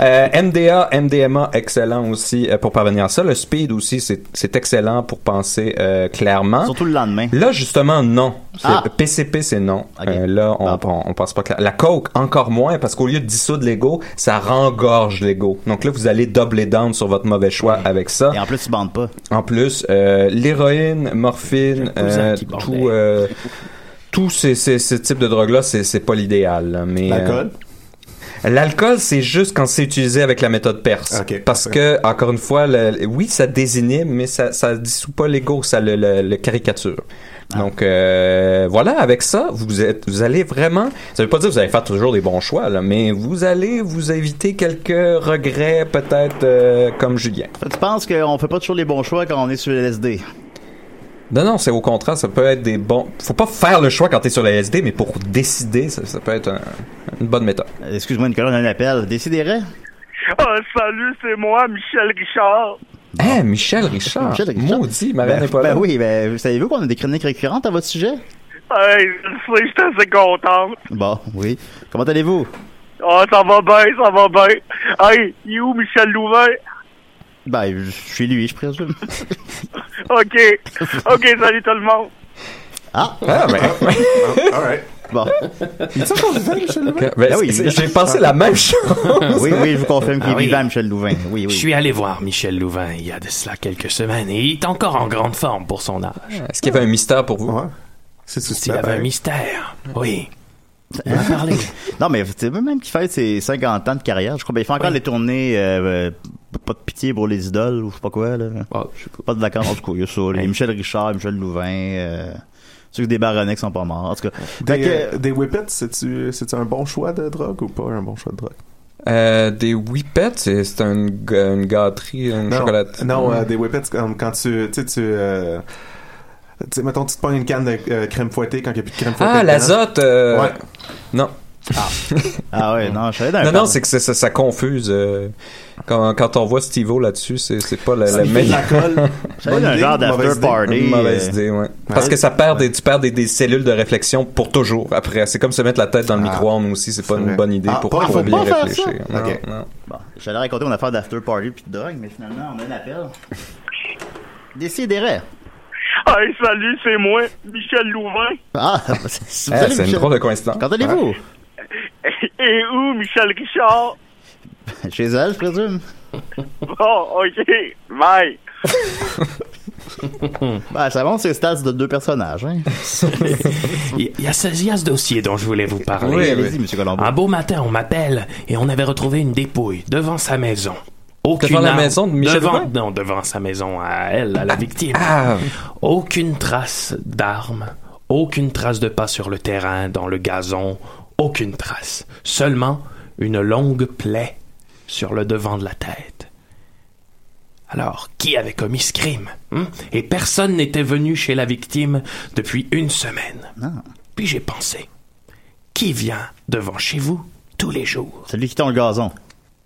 Euh, MDA, MDMA, excellent aussi euh, pour parvenir à ça. Le speed aussi, c'est c'est excellent pour penser euh, clairement. Surtout le lendemain. Là, justement, non. C'est- Ah. PCP, c'est non. Euh, là, on, Bon. on, on pense pas clair. La coke, encore moins, parce qu'au lieu de dissoudre l'ego, ça rengorge l'ego. Donc là, vous allez doubler down sur votre mauvais choix avec ça. Et en plus, ils bandent pas. En plus, euh, l'héroïne, morphine, euh, tout, euh, tous ces, ces, ces types de drogues-là, c'est c'est pas l'idéal. là, Mais L'alcool? euh, L'alcool, c'est juste quand c'est utilisé avec la méthode perse. Parce que, encore une fois, le- oui, ça désinhibe, mais ça, ça dissout pas l'ego, ça le, le, le caricature. Ah. Donc euh, voilà, avec ça, vous êtes, vous allez vraiment. Ça veut pas dire que vous allez faire toujours des bons choix, là, mais vous allez vous éviter quelques regrets, peut-être euh, comme Julien. Tu penses qu'on fait pas toujours les bons choix quand on est sur le LSD? Non, non, c'est au contraire, ça peut être des bons. Faut pas faire le choix quand t'es sur la SD, mais pour décider, ça, ça peut être un- une bonne méthode. Excuse-moi, Nicolas, on a un appel. Décidérez. Ah, salut, c'est moi, Michel Richard. Eh, Michel Richard. Michel Richard. Maudit, Marianne Ben, n'est pas ben là. oui, ben, savez-vous qu'on a des chroniques récurrentes à votre sujet? Hey, je suis assez contente. Bon, oui. Comment allez-vous? Ah, ça va bien, ça va bien. Hey, il est où Michel Louvain? Ben, je suis lui, je présume. OK. OK, salut tout le monde. Ah! Ah, ben, All right. Bon. Il est encore vivant, Michel Louvain? ben, Ah oui, oui. j'ai pensé la même chose. Oui, oui, je vous confirme qu'il Ah est oui. vivant, Michel Louvain. Oui, Je oui. suis allé voir Michel Louvain il y a de cela quelques semaines et il est encore en grande forme pour son âge. Est-ce qu'il y avait un mystère pour vous? Ouais. C'est S'il y avait un mystère, oui. Il en a parlé. non, mais c'est même qu'il fait ses 50 ans de carrière. Je crois. Ben, il fait encore les tournées, euh, euh, pas de pitié pour les idoles ou je sais pas quoi, là. pas de vacances, en tout cas. Il y a ça. Michel Richard, Michel Louvain, euh, ceux que des baronnets qui sont pas morts. En tout cas. Des, que- euh, des whippets, c'est-tu c'est-tu un bon choix de drogue ou pas un bon choix de drogue? Euh, des whippets, c'est c'est un ga- une gâterie, une non. Non, euh, des whippets, c'est comme quand tu, tu sais, tu, euh, tu sais, mettons, tu te prends une canne de euh, crème fouettée quand il n'y a plus de crème fouettée. Ah, l'azote. euh, Ouais. Non. Ah ouais, non, je savais d'un Non, non, c'est que ça, confuse. euh, quand, quand on voit Steve-O là-dessus, c'est c'est pas la, la meilleure. un genre d'after party, Une mauvaise euh, idée, ouais. Parce que ça perd des, tu perds des, des cellules de réflexion pour toujours. Après, c'est comme se mettre la tête dans le micro-ondes aussi. C'est pas une bonne idée Ah, pour, pour faut bien réfléchir. Non, Ok. non. Bon, j'allais raconter mon affaire d'after party puis de drogue, mais finalement, on a un appel. Décidérez. Hey, salut, c'est moi, Michel Louvain. Ah, c'est Ah, c'est une drôle de coïncidence. Quand allez-vous? Et où, Michel Richard? Chez elle, je présume. Bon, ok, bye. Ben, ça montre ses stats de deux personnages, hein. Il y a ce, il y a ce dossier dont je voulais vous parler. Oui, allez-y, monsieur Colombo. Un beau matin, on m'appelle et on avait retrouvé une dépouille devant sa maison. Aucune Devant la arme- maison de Michel devant? Non, devant sa maison à elle, à la victime. Ah. Aucune trace d'arme, aucune trace de pas sur le terrain, dans le gazon, aucune trace. Seulement une longue plaie sur le devant de la tête. Alors, qui avait commis ce crime hein? Et personne n'était venu chez la victime depuis une semaine. Puis j'ai pensé, qui vient devant chez vous tous les jours? Celui qui tond le gazon.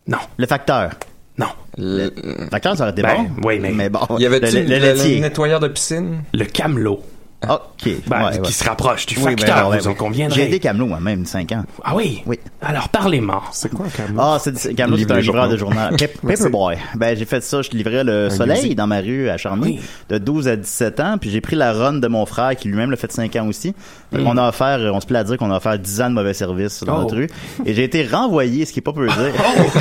Non. Le facteur. Non. Le facteur, ça aurait été Ben, bon. oui, mais- bon. Y avait-tu le, le, le- le laitier. nettoyeur de piscine? Le camelot. OK. Ben, ouais, qui ouais. se rapproche du Oui, ben, facteur, vous en ouais. conviendrez. J'ai été camelot, moi-même, 5 ans. Ah oui? Oui. Alors, parlez-moi. C'est quoi camelot? Ah, c'est c'est- Camelot, c'est un livreur de journal. Paperboy. Ben, j'ai fait ça. Je livrais le soleil musique. dans ma rue à Charny de 12 à 17 ans. Puis j'ai pris la run de mon frère qui lui-même l'a fait 5 ans aussi. Mm. qu'on a offert, on se plaît à dire qu'on a offert 10 ans de mauvais service dans Oh. notre rue. Et j'ai été renvoyé, ce qui est pas peu dire.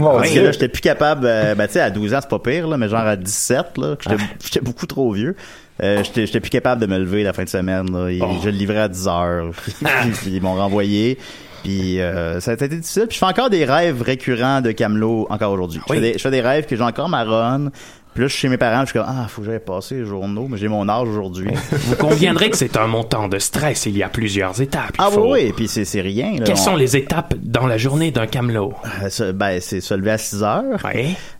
Oh, Parce que là, j'étais plus capable, euh, ben, tu sais, à 12 ans, c'est pas pire, là, mais genre à 17, là, j'étais, j'étais beaucoup trop vieux. Euh, j'étais, plus capable de me lever la fin de semaine, là. Et Je le livrais à 10 heures. puis, puis ils m'ont renvoyé. Puis euh, ça a été difficile. Puis je fais encore des rêves récurrents de Camelot encore aujourd'hui. Je, Oui. fais des, je fais des rêves que j'ai encore ma run. Puis là, je suis chez mes parents, je suis comme, ah, faut que j'aille passer les journaux, mais j'ai mon âge aujourd'hui. Vous conviendrez que c'est un montant de stress. Il y a plusieurs étapes. Ah faut- oui, oui, puis c'est, c'est rien. là. Quelles On- sont les étapes dans la journée d'un camelot? Euh, ben, c'est se lever à 6 heures.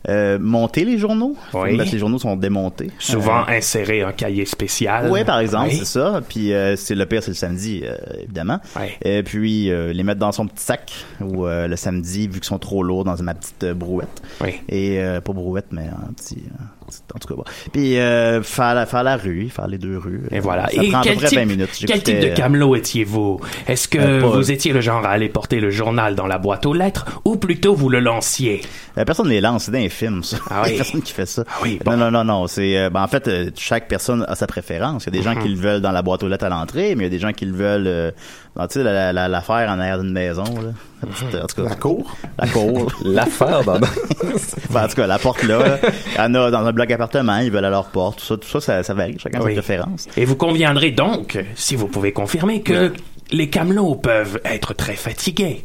Euh, monter les journaux. Oui. Parce que les journaux sont démontés. Souvent Euh, insérer un cahier spécial. oui, par exemple, c'est ça. Puis euh, c'est le pire, c'est le samedi, évidemment. Ouais. Et puis les mettre dans son petit sac ou le samedi, vu qu'ils sont trop lourds, dans ma petite brouette. Oui. Et pas brouette, mais un petit. En tout cas, bon. Puis euh, faire, la, faire la rue, faire les deux rues. Et voilà. Ça Et prend à peu quel près type, 20 minutes. quel type de camelot étiez-vous? Est-ce que Euh, vous étiez le genre à aller porter le journal dans la boîte aux lettres ou plutôt vous le lanciez? Euh, personne ne les lance, c'est dans les films, ça. Ah oui. Il y a personne qui fait ça. oui, Non, non, non, non. C'est, euh, ben, en fait, chaque personne a sa préférence. Il y a des gens Mhm. qui le veulent dans la boîte aux lettres à l'entrée, mais il y a des gens qui le veulent, euh, tu sais, la, la, l'affaire en arrière d'une maison, là. La petite, en tout cas. La cour? La cour. L'affaire dans... Ben, en tout cas, la porte là. là. Il y en a dans un bloc appartement, ils veulent à leur porte. Tout ça, tout ça, ça, ça varie. Chacun a Oui. ses préférences. Et vous conviendrez donc, si vous pouvez confirmer, que les camelots peuvent être très fatigués.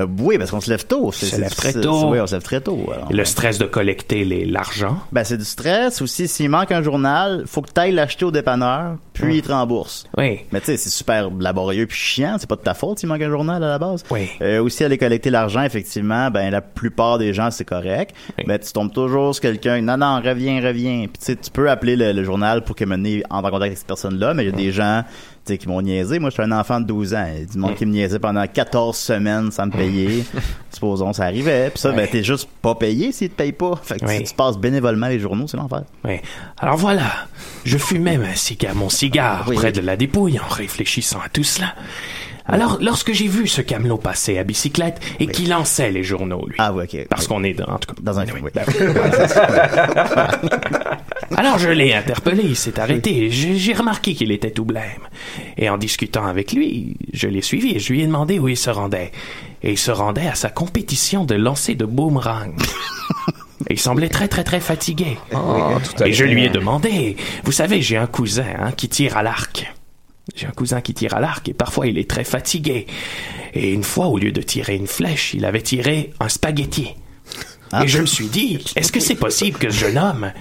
Euh, oui, parce qu'on se lève tôt. C'est, Se lève très tôt. Oui, on se lève très tôt. alors. Le stress de collecter l'argent. Ben, c'est du stress aussi. S'il manque un journal, faut que tu ailles l'acheter au dépanneur, puis il te rembourse. Oui. Mais tu sais, c'est super laborieux puis chiant. C'est pas de ta faute s'il manque un journal à la base. Oui. Euh, aussi, aller collecter l'argent, effectivement, ben la plupart des gens, c'est correct. Oui. Mais tu tombes toujours sur quelqu'un. Non, non, reviens, reviens. Puis tu sais, tu peux appeler le, le journal pour que mener entre en contact avec cette personne-là, mais il y a des gens sais, qui m'ont niaisé. Moi, je suis un enfant de 12 ans. Du monde qui me niaisait pendant 14 semaines sans me payer. Supposons, ça arrivait. Puis ça, ben, t'es juste pas payé s'ils te payent pas. Fait que Oui. si tu passes bénévolement les journaux, c'est l'enfer. Oui. Alors voilà, je fumais ma mon cigare Oui, près oui. de la dépouille en réfléchissant à tout cela. Alors, lorsque j'ai vu ce camelot passer à bicyclette et qui lançait les journaux, lui. Ah, oui, ok. Parce qu'on est dans, en tout cas. Dans un oui. Alors je l'ai interpellé, il s'est arrêté. J'ai remarqué qu'il était tout blême. Et en discutant avec lui, je l'ai suivi et je lui ai demandé où il se rendait. Et il se rendait à sa compétition de lancer de boomerang. Et il semblait très très très fatigué. Ah, tout et je lui ai demandé, vous savez, j'ai un cousin hein, qui tire à l'arc. J'ai un cousin qui tire à l'arc et parfois il est très fatigué. Et une fois, au lieu de tirer une flèche, il avait tiré un spaghetti. Ah. Et je me suis dit, est-ce que c'est possible que ce jeune homme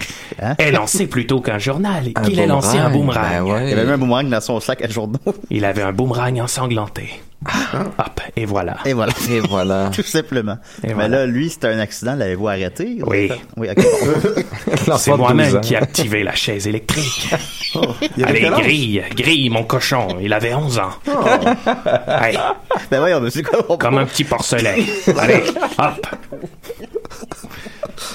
Hein? ait lancé plutôt qu'un journal, qu'il ait lancé un boomerang. Ben ouais. Il avait même un boomerang dans son sac à journaux. Il avait un boomerang ensanglanté. Hop, et voilà. Et voilà. Et voilà. Tout simplement. Et Mais voilà. là, lui, c'était un accident. L'avez-vous arrêté? Oui. Oui. C'est moi-même qui ai activé la chaise électrique. Il avait Allez, grille, grille, mon cochon. Il avait 11 ans. Hey. Ben voyons? Comme un petit porcelet. Allez, hop.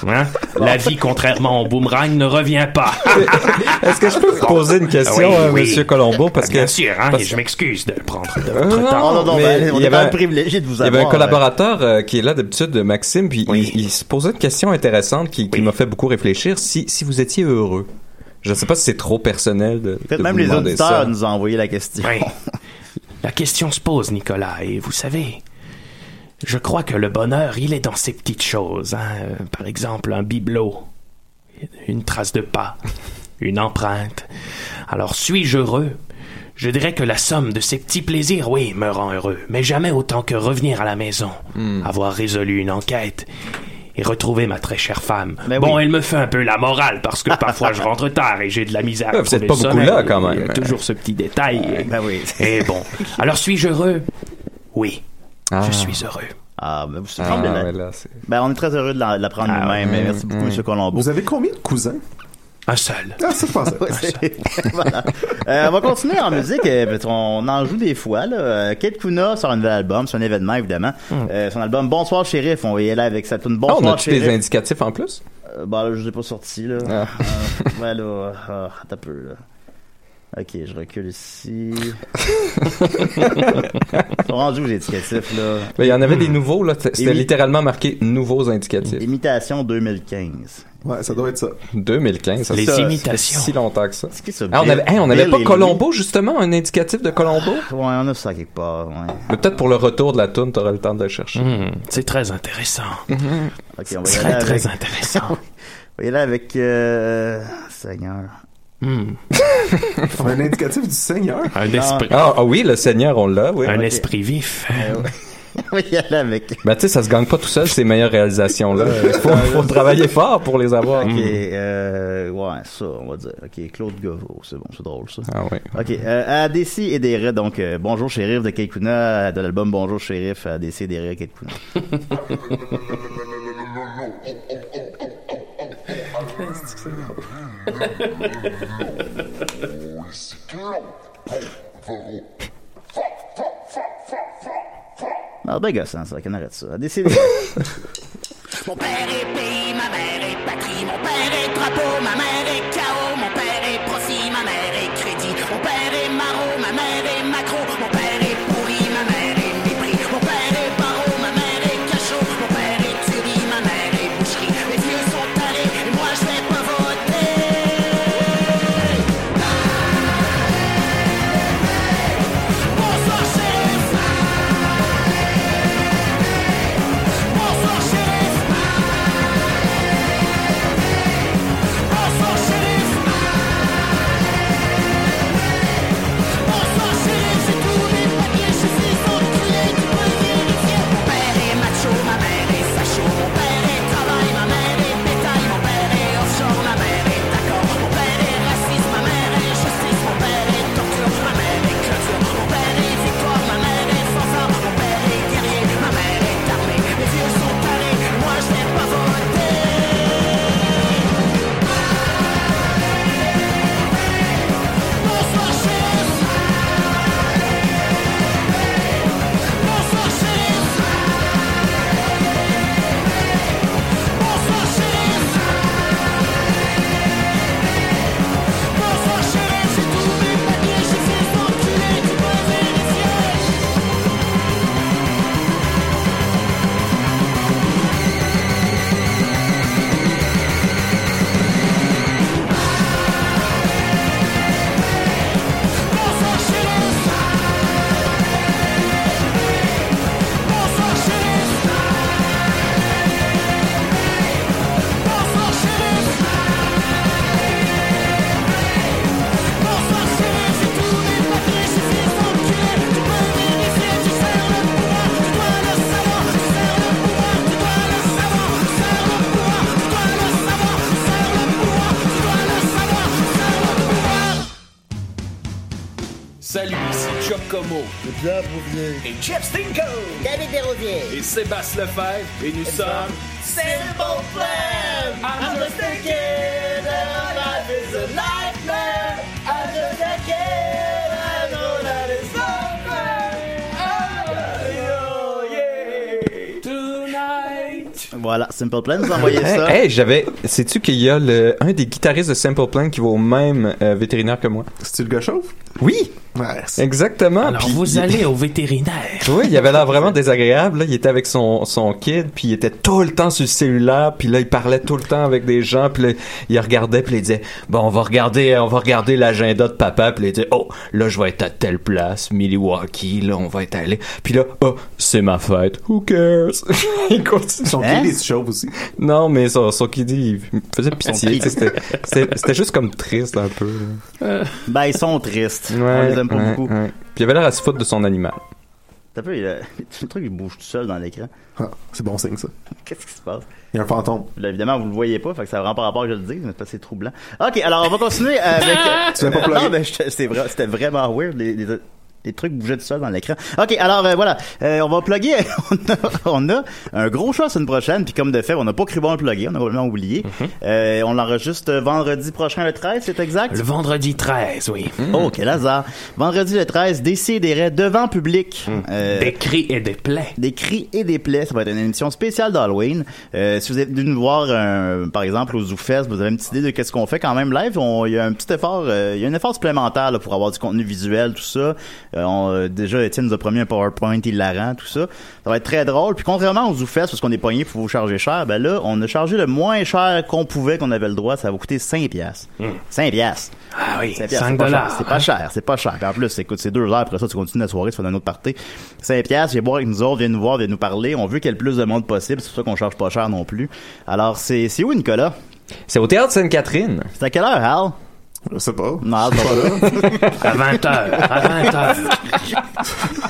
Hein? La vie, contrairement au boomerang, ne revient pas. Est-ce que je peux vous poser une question, Oui, euh, oui. Monsieur Colombo, parce que Bien sûr, hein, parce- et je m'excuse de prendre de Euh, votre non, temps. non, non, mais ben, on il y avait un- privilégié de vous Il y avait avoir, un collaborateur euh, qui est là d'habitude de Maxime, puis il, il se posait une question intéressante qui, qui m'a fait beaucoup réfléchir. Si, si vous étiez heureux, je ne sais pas si c'est trop personnel de, Peut-être de même vous les auditeurs ça. nous ont envoyé la question. Oui. La question se pose, Nicolas, et vous savez, je crois que le bonheur, il est dans ces petites choses. hein. Euh, Par exemple, un bibelot, une trace de pas, une empreinte. Alors, suis-je heureux? Je dirais que la somme de ces petits plaisirs, oui, me rend heureux, mais jamais autant que revenir à la maison, avoir résolu une enquête. Et retrouver ma très chère femme. Mais bon, oui. elle me fait un peu la morale parce que parfois je rentre tard et j'ai de la misère. Ouais, vous êtes trouver pas beaucoup là, quand Il y a même. toujours ce petit détail. Ben oui. Et bon. Alors suis-je heureux? Oui. Ah. Je suis heureux. Ah, ben, vous Ah, ben, là, ben, on est très heureux de la- de l'apprendre Ah, nous-mêmes. Merci beaucoup, Mm. Monsieur Colombo. Vous avez combien de cousins? Un seul. Ah, ça. Ouais, c'est- voilà. Euh, on va continuer en musique. euh, on en joue des fois. Là. Euh, Kate Kuna sort un nouvel album. C'est un événement, évidemment. Euh, son album Bonsoir, shérif. On va y aller avec sa tune. Ah, Bonsoir, on a-tu des shérif. indicatifs en plus? Euh, bah, là, je l'ai pas sorti, là. Ah. Euh, ouais, là. un peu, là. Ok, je recule ici. Ils sont rendus aux indicatifs, là? Ben, il y en avait des nouveaux, là. C'était Émi- littéralement marqué nouveaux indicatifs. Imitation 2015. Ouais, ça doit être ça. 2015, ça Les ça, imitations. si longtemps que ça. C'est qui ça? Ah, on avait, hey, on avait Bill pas Colombo, justement, un indicatif de Colombo? Lee? Ouais, on a ça quelque part, ouais. Mais Peut-être pour le retour de la toune, t'auras le temps de le chercher. Hmm, c'est très intéressant. On va y Très, aller très intéressant. On va y aller avec... Euh... Seigneur. Hmm. Un indicatif du Seigneur. Un esprit. Ah, ah oui, le Seigneur, on l'a, oui. Un esprit vif. On va y aller avec... Ben, tu sais, ça se gagne pas tout seul, ces meilleures réalisations-là. Il faut, faut travailler fort pour les avoir. Ok, euh... Ouais, ça, on va dire. Ok, Claude Gauvreau, c'est bon, c'est drôle, ça. Ah oui. Ok, euh, ADC et des raies, donc euh, Bonjour Shérif de Keikuna, de l'album Bonjour Shérif, ADC et des raies Keikuna. Ah, ben gossant, ça, qu'on arrête ça. Raies. Mon père est pays, ma mère est patrie. Mon père est drapeau, ma mère Como. Pierre Bouvier. Et Jeff Stinko. David Desrosiers. Et Sébastien Lefebvre. Et nous sommes Simple Plan. I'm just a kid and life is a nightmare. I'm just a kid, I know that it's Tonight. Voilà, Simple Plan nous a envoyé ça. Hey, j'avais. Sais-tu qu'il y a le, un des guitaristes de Simple Plan qui va au même euh, vétérinaire que moi? C'est-tu le gars chauve? Oui! Ouais. Exactement. Alors, Puis vous il- allez au vétérinaire. Oui, il avait l'air vraiment désagréable. Là. Il était avec son, son kid, puis il était tout le temps sur le cellulaire, puis là, il parlait tout le temps avec des gens, puis là, il regardait, puis il disait, bon, on va regarder, on va regarder l'agenda de papa, puis il disait, oh, là, je vais être à telle place, Milwaukee, là, on va être allé. Puis là, oh, c'est ma fête, who cares? il continue. Son Hein? kid est chauve aussi. Non, mais son, son kid, il faisait pitié. kid. tu sais, C'était juste comme triste un peu. là. Ben, ils sont tristes. on Ouais, pas ouais, beaucoup. ouais. Puis il avait l'air à se foutre de son animal. T'as vu, il a- le truc, il bouge tout seul dans l'écran. Ah, c'est bon signe, ça. Qu'est-ce qui se passe? Il y a un fantôme. Là, évidemment, vous le voyez pas, fait que ça rend pas rapport que je le dise, mais c'est troublant. Ok, alors on va continuer avec. Tu viens pas plugger? non, mais j'étais- c'était vrai, c'était vraiment weird. Les, les, les trucs bougeaient tout seul dans l'écran. Ok, alors euh, voilà, Euh, on va plugger. on, a, on a un gros choix la semaine prochaine, puis comme de fait, on n'a pas cru bon le plugger, on a complètement oublié. Euh, on l'enregistre vendredi prochain le 13, c'est exact? Le vendredi 13, oui. Oh, quel hasard. Vendredi le 13, déciderait devant public. Euh, Des cris et des plaies. des cris et des plaies. Ça va être une émission spéciale d'Halloween. Euh, si vous êtes venu nous voir, euh, par exemple, au ZooFest, vous avez une petite idée de qu'est-ce qu'on fait quand même live. Il y a un petit effort, euh, il y a un effort supplémentaire là, pour avoir du contenu visuel, tout ça. Euh, on- euh, déjà, Étienne nous a promis un PowerPoint hilarant, tout ça. Ça va être très drôle. Puis contrairement au ZooFest, parce qu'on est pogné pour vous charger cher, ben là, on a chargé le moins cher qu'on pouvait, qu'on avait le droit. Ça va coûter 5 piastres. 5 piastres. Ah oui, 5 piastres, 5 c'est pas cher, dollars. C'est pas cher, c'est pas cher. Puis en plus, écoute, c'est deux heures, après ça, tu continues la soirée, tu fais un autre party. 5 piastres, viens boire avec nous autres, viens nous voir, viens nous parler. On veut qu'il y ait le plus de monde possible, c'est pour ça qu'on charge pas cher non plus. Alors, c'est, c'est où, Nicolas? C'est au théâtre Sainte-Catherine. C'est à quelle heure, Hal? Je sais pas. Non, pas là. À 20h. À 20h.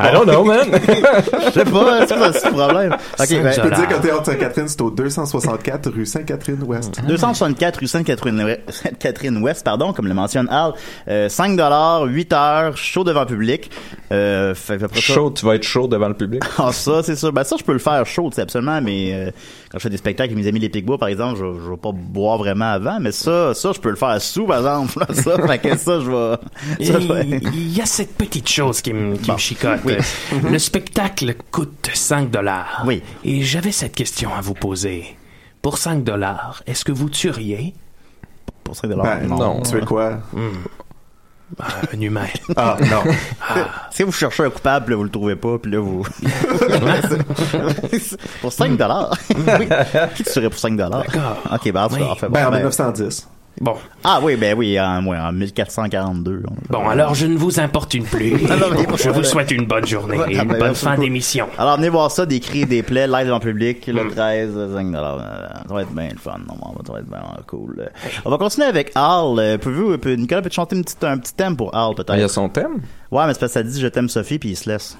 I don't know, man. Je sais pas, c'est quoi ce problème? Ok, Cinq ben, Je peux te dire dollars. que Théâtre Sainte-Catherine, c'est au 264 rue Sainte-Catherine-Ouest. 264 rue Sainte-Catherine Sainte-Catherine Ouest, pardon, comme le mentionne Al. Euh, 5 dollars, 8 heures, chaud devant public. Euh, fait, fait après ça- Chaud, tu vas être chaud devant le public. Ah, ça, c'est sûr. Ben, ça, je peux le faire chaud, c'est absolument, mais euh, quand je fais des spectacles avec mes amis les Picbois, par exemple, je, je vais pas boire vraiment avant, mais ça, ça, je peux le faire sous, par exemple. là, ça, fait que ça, je vais... ça, je vais- Il y a cette petite chose qui me, qui Bon. me chicote. Oui. Le spectacle coûte 5 dollars. Oui. Et j'avais cette question à vous poser. Pour 5 dollars, est-ce que vous tueriez? Pour 5 dollars? Ben, non. Tu fais quoi? Ah, un humain? Ah, non. Si vous cherchez un coupable, puis là, vous le trouvez pas, puis là, vous... pour 5 dollars? oui. Qui tu serais pour 5 dollars? D'accord. Ok, ben, en tout cas, Oui. en fait, bon, Ben, en ben- 1910. Bon. Ah oui, ben oui, en, ouais, en 1442. on- Bon, alors je ne vous importune plus. Je vous souhaite une bonne journée et ah, une ben, bonne fin d'émission. Alors, venez voir ça, des cris des plaies, live en public, le Mm. 13, 5 dollars. Ça va être bien le fun, non, ça va être bien cool. On va continuer avec Al. Euh, peut- Nicolas, peut-tu chanter une petite, un petit thème pour Al, peut-être? Il y a son thème? Ouais, mais c'est parce que ça dit je t'aime Sophie, puis il se laisse.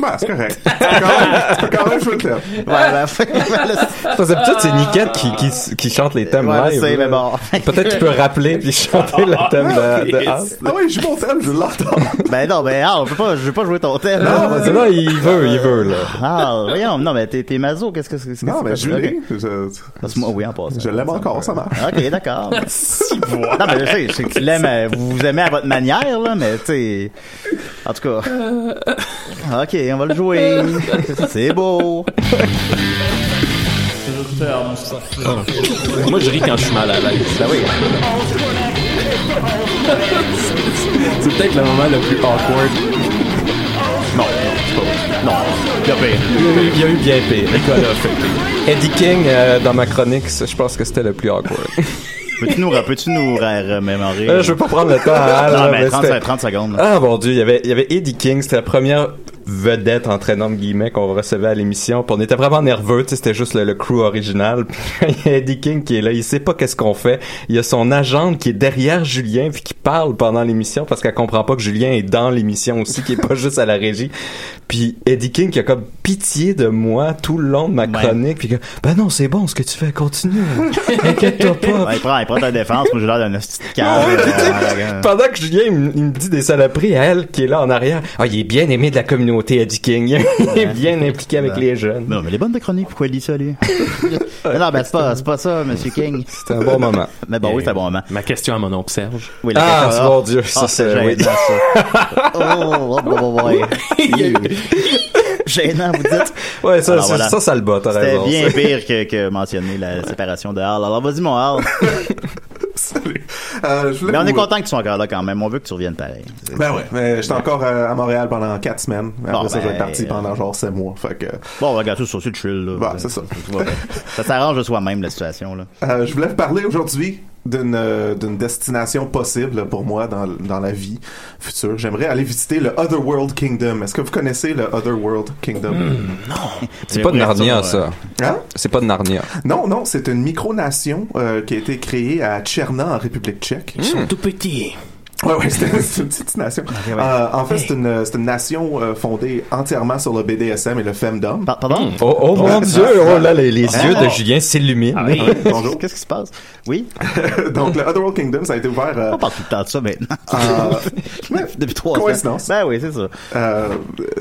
Ben, c'est correct. Tu peux quand même, club. Ouais, ben, Parce que d'habitude, c'est Niket qui, qui, qui chante les thèmes Ouais, live. mais bon. Peut-être qu'il peut rappeler puis chanter le thème de, de Al. Ah oui, je joue mon thème, je l'entends. Ben non, ben Al, on peut pas, je veux pas jouer ton thème. Non, mais c'est là, il veut, il veut, là. Al, voyons, non, mais t'es, t'es maso, qu'est-ce que c'est? qu'est-ce Non, que mais c'est? je l'ai. Je, Parce que moi, oui, en passant. je l'aime encore, ça marche. Ok, d'accord. non, mais je sais, je sais que tu l'aimes, euh, vous vous aimez à votre manière, là, mais tu sais. En tout cas. Ok, on va le jouer. C'est beau. Moi, je ris quand je suis mal à l'aise. Ben oui. C'est peut-être le moment le plus awkward. Non, c'est pas vrai. Non, il y a pire. Il y a eu, bien pire. Nicolas fait Eddie King, euh, dans ma chronique, ça, je pense que c'était le plus awkward. Peux-tu nous, peux-tu nous ra- remémorer? Euh, je veux pas prendre le temps à Al, Non, là, mais mais 30, c'était- 30 secondes. là. Ah mon dieu, il y avait, il y avait Eddie King, c'était la première vedette entre énormes guillemets qu'on recevait à l'émission. On était vraiment nerveux, tu sais, c'était juste le, le crew original. Il y a Eddie King qui est là, il sait pas qu'est-ce qu'on fait. Il y a son agente qui est derrière Julien puis qui parle pendant l'émission parce qu'elle comprend pas que Julien est dans l'émission aussi, qui est pas juste à la régie. Puis Eddie King qui a comme pitié de moi tout le long de ma chronique puis ben non, c'est bon ce que tu fais, continue. Inquiète-toi pas. Ouais, il prend, il prend ta défense, moi j'ai l'air d'un hostie de cave. Ouais, puis tu sais, Euh, pendant que Julien il me, il me dit des saloperies à elle qui est là en arrière, ah il est bien aimé de la communauté Eddie King, il est bien impliqué avec les jeunes. Non, mais les bonnes de chronique, pourquoi il dit ça, lui? Mais non, ben c'est pas, c'est pas ça, Monsieur King. C'était un bon moment. Mais bon, oui, c'est un bon moment. Ma question à mon oncle Serge. Oui, la Ah, question- mon Dieu, ça, Ah, c'est- c'est oui. gênant, ça. oh, oh, oh, oh, ouais. Gênant, vous dites? Ouais, ça, Alors, ça, voilà. ça, ça le bat, t'as C'était raison. bien ça. pire que, que mentionner la séparation de Hal. Alors, vas-y, mon Hal. Euh, je Mais on est content que tu sois encore là quand même. On veut que tu reviennes pareil. Ben ouais, mais j'étais encore euh, à Montréal pendant 4 semaines. Après Bon, ça, je vais ben, parti pendant genre 7 mois. Fait que, Bon, regarde, tout ça, c'est chill, là. Bah, c'est ça. Ça s'arrange de soi-même, la situation, là. Euh, je voulais vous parler aujourd'hui d'une euh, d'une destination possible pour moi dans, dans la vie future. J'aimerais aller visiter le Otherworld Kingdom. Est-ce que vous connaissez le Otherworld Kingdom? C'est pas de Narnia, ça. Hein? C'est pas de Narnia. Non, non, c'est une micronation euh, qui a été créée à Tcherna en République tchèque. Ils sont tout petits. Ouais, ouais, c'est une petite nation. Euh, en fait, c'est une, c'est une nation euh, fondée entièrement sur le BDSM et le femdom. Pardon? Oh, oh mon Dieu, oh là, les, les Ah. yeux de Julien s'illuminent. Oui. bonjour. Qu'est-ce qui se passe? Oui? Donc, le Otherworld Kingdom, ça a été ouvert... euh, On parle tout le temps de ça maintenant. Euh, Depuis trois ans. Coïncidence. Ben oui, c'est ça. Euh,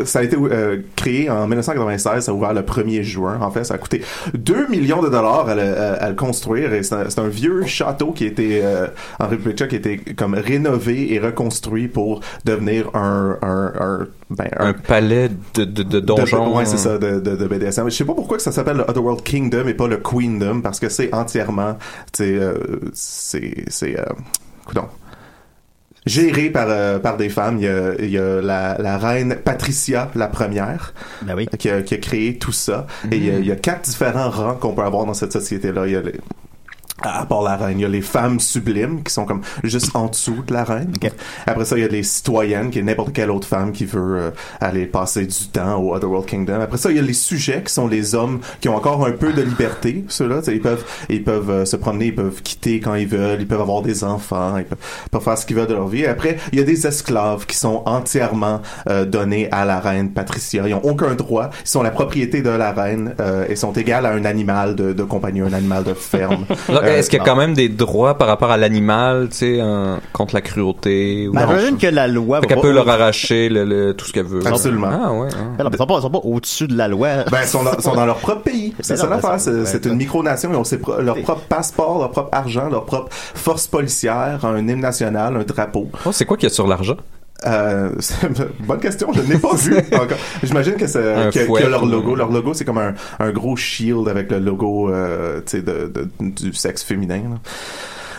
ça a été euh, créé en 1996, ça a ouvert le 1er juin. En fait, ça a coûté 2 millions de dollars à le, à- à le construire. Et c'est un, un vieux château qui a été, euh, en République tchèque, qui a été comme rénové et reconstruit pour devenir un... un, un, ben, Un palais de, de, de donjons. ouais, c'est ça, de, de, de BDSM. Je sais pas pourquoi que ça s'appelle le Otherworld Kingdom et pas le Queendom, parce que c'est entièrement, euh, c'est, c'est, euh, coudonc. Géré par, euh, par des femmes. Il y a, il y a la, la reine Patricia, la première, Ben oui. qui, a, qui a créé tout ça. Et il y, a, il y a quatre différents rangs qu'on peut avoir dans cette société-là. Il y a les, à part la reine, il y a les femmes sublimes qui sont comme juste en dessous de la reine. Après ça, il y a les citoyennes, qui est n'importe quelle autre femme qui veut euh, aller passer du temps au Otherworld Kingdom. Après ça, il y a les sujets qui sont les hommes qui ont encore un peu de liberté. Ceux-là, ils peuvent, ils peuvent euh, se promener, ils peuvent quitter quand ils veulent, ils peuvent avoir des enfants, ils peuvent, peuvent faire ce qu'ils veulent de leur vie. Et après, il y a des esclaves qui sont entièrement euh, donnés à la reine Patricia. Ils ont aucun droit. Ils sont la propriété de la reine euh, et sont égales à un animal de, de compagnie, un animal de ferme. Donc, Euh, Est-ce qu'il y a quand même des droits par rapport à l'animal, tu sais, contre la cruauté? ou Ben, j'imagine que la loi Fait va qu'elle peut leur arracher le, le- tout ce qu'elle veut. Absolument. Ah ouais. ah. Ben non, mais ils sont pas, sont pas au-dessus de la loi. Ben, ils sont dans, sont dans leur propre pays. C'est Ben ça l'affaire. ben, C'est ben, c'est ben, une micronation. Ils ont ses pro- leur propre passeport, leur propre argent, leur propre force policière, un hymne national, un drapeau. Oh, c'est quoi qu'il y a sur l'argent? Euh, bonne question, je ne l'ai pas vu encore. J'imagine que c'est que, leur logo, leur logo c'est comme un, un gros shield avec le logo euh, de, de- du sexe féminin. là.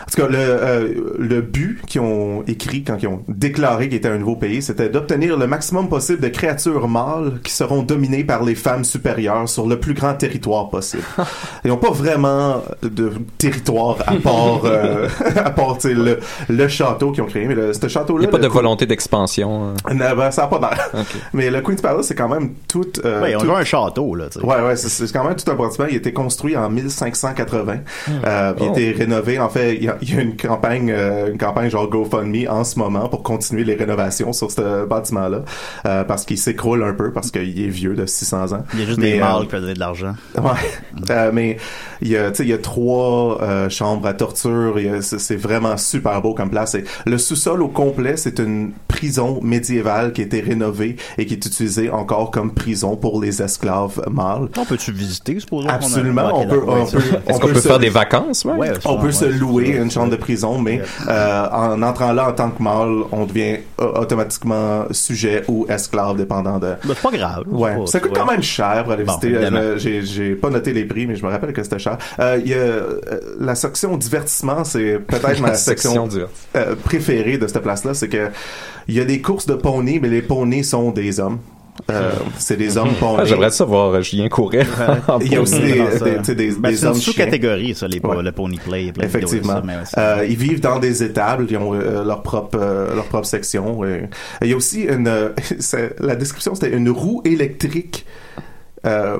En tout cas, le, euh, le but qu'ils ont écrit quand ils ont déclaré qu'ils étaient un nouveau pays, c'était d'obtenir le maximum possible de créatures mâles qui seront dominées par les femmes supérieures sur le plus grand territoire possible. Ils n'ont pas vraiment de territoire à part, euh, à part tu sais, le, le château qu'ils ont créé. Mais le, ce Il château-là, n'y a pas de coup- volonté d'expansion. euh. non, ben, ça n'a pas d'air. Mais le Queen's Palace, c'est quand même tout. euh, Ouais, on tout- a un château, là, tu sais. Ouais, ouais, c'est- quand même tout un bâtiment. Il a été construit en 1580. Euh, puis Il a Oh. été rénové. En fait, il y a, il y a une campagne, euh, une campagne genre GoFundMe en ce moment pour continuer les rénovations sur ce bâtiment-là, euh, parce qu'il s'écroule un peu parce qu'il est vieux de 600 ans. Il y a juste Mais, des euh, mâles qui peuvent donner de l'argent. Ouais, Euh, mais il y a, tu sais, il y a trois euh, chambres à torture. a- C'est vraiment super beau comme place. Et le sous-sol au complet, c'est une prison médiévale qui a été rénovée et qui est utilisée encore comme prison pour les esclaves mâles. On peut-tu visiter, supposons? a- Absolument, Ok, on peut, on peut, ça- Est-ce qu'on peut se- faire des vacances? Ouais? Ouais, on peut se louer une chambre de prison, mais euh, en entrant là en tant que mâle, on devient euh, automatiquement sujet ou esclave, dépendant de. C'est pas grave. Ouais, pas- ça coûte ouais. quand même cher pour aller Bon, visiter. Euh, j'ai, pas noté les prix, mais je me rappelle que c'était cher. Euh, Il y a euh, la section divertissement, c'est peut-être ma section euh, préférée de cette place-là, c'est que il y a des courses de poneys, mais les poneys sont des hommes. Euh, c'est des hommes pondés. Ah, J'aimerais ça voir euh, Julien courir. Il y a aussi des, des, des, Ben, des c'est une hommes chiens. sous-catégorie, ça, les, Ouais. le pony play. vidéos Effectivement. ça, Euh, ils vivent dans des étables, ils ont euh, leur propre euh, leur propre section. Il y a aussi une euh, la description c'était une roue électrique euh,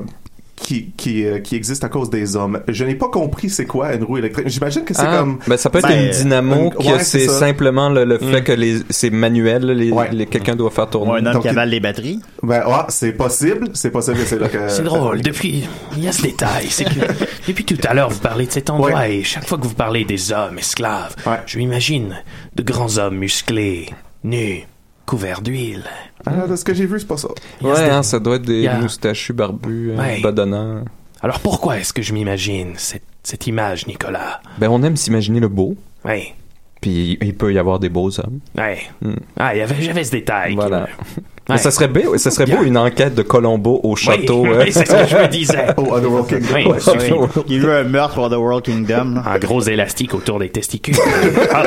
qui qui euh, qui existe à cause des hommes. Je n'ai pas compris c'est quoi une roue électrique. J'imagine que c'est Ah, comme ben, ça peut être Ben, une dynamo une- que ouais, c'est simplement le, le fait Mm. que les c'est manuel, les, Ouais. les- quelqu'un doit faire tourner. Ou un homme Donc, qui il- avale les batteries. Ben, ouais, c'est possible, c'est possible que c'est là que C'est drôle, depuis, il y a ce détail, c'est que depuis tout à l'heure, vous parlez de cet endroit et chaque fois que vous parlez des hommes esclaves, je m'imagine de grands hommes musclés, nus, couverts d'huile. Ah, de ce que j'ai vu, c'est pas ça. Ouais, hein, ça doit être des moustachus barbus, euh, Ouais. badonnants. Alors pourquoi est-ce que je m'imagine cette, cette image, Nicolas? Ben, on aime s'imaginer le beau. Oui. Puis il peut y avoir des beaux hommes. Ouais. Hmm. Ah, j'avais ce détail. Voilà. Mais Ouais. ça serait beau, ça serait beau une enquête de Colombo au château. Oui, euh. oui, c'est ce que je me disais. Au Otherworld Kingdom. Oui, Ouais, oui. Il y a eu un meurtre pour The World Kingdom. Un gros élastique autour des testicules. Ah,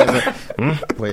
hmm? Oui.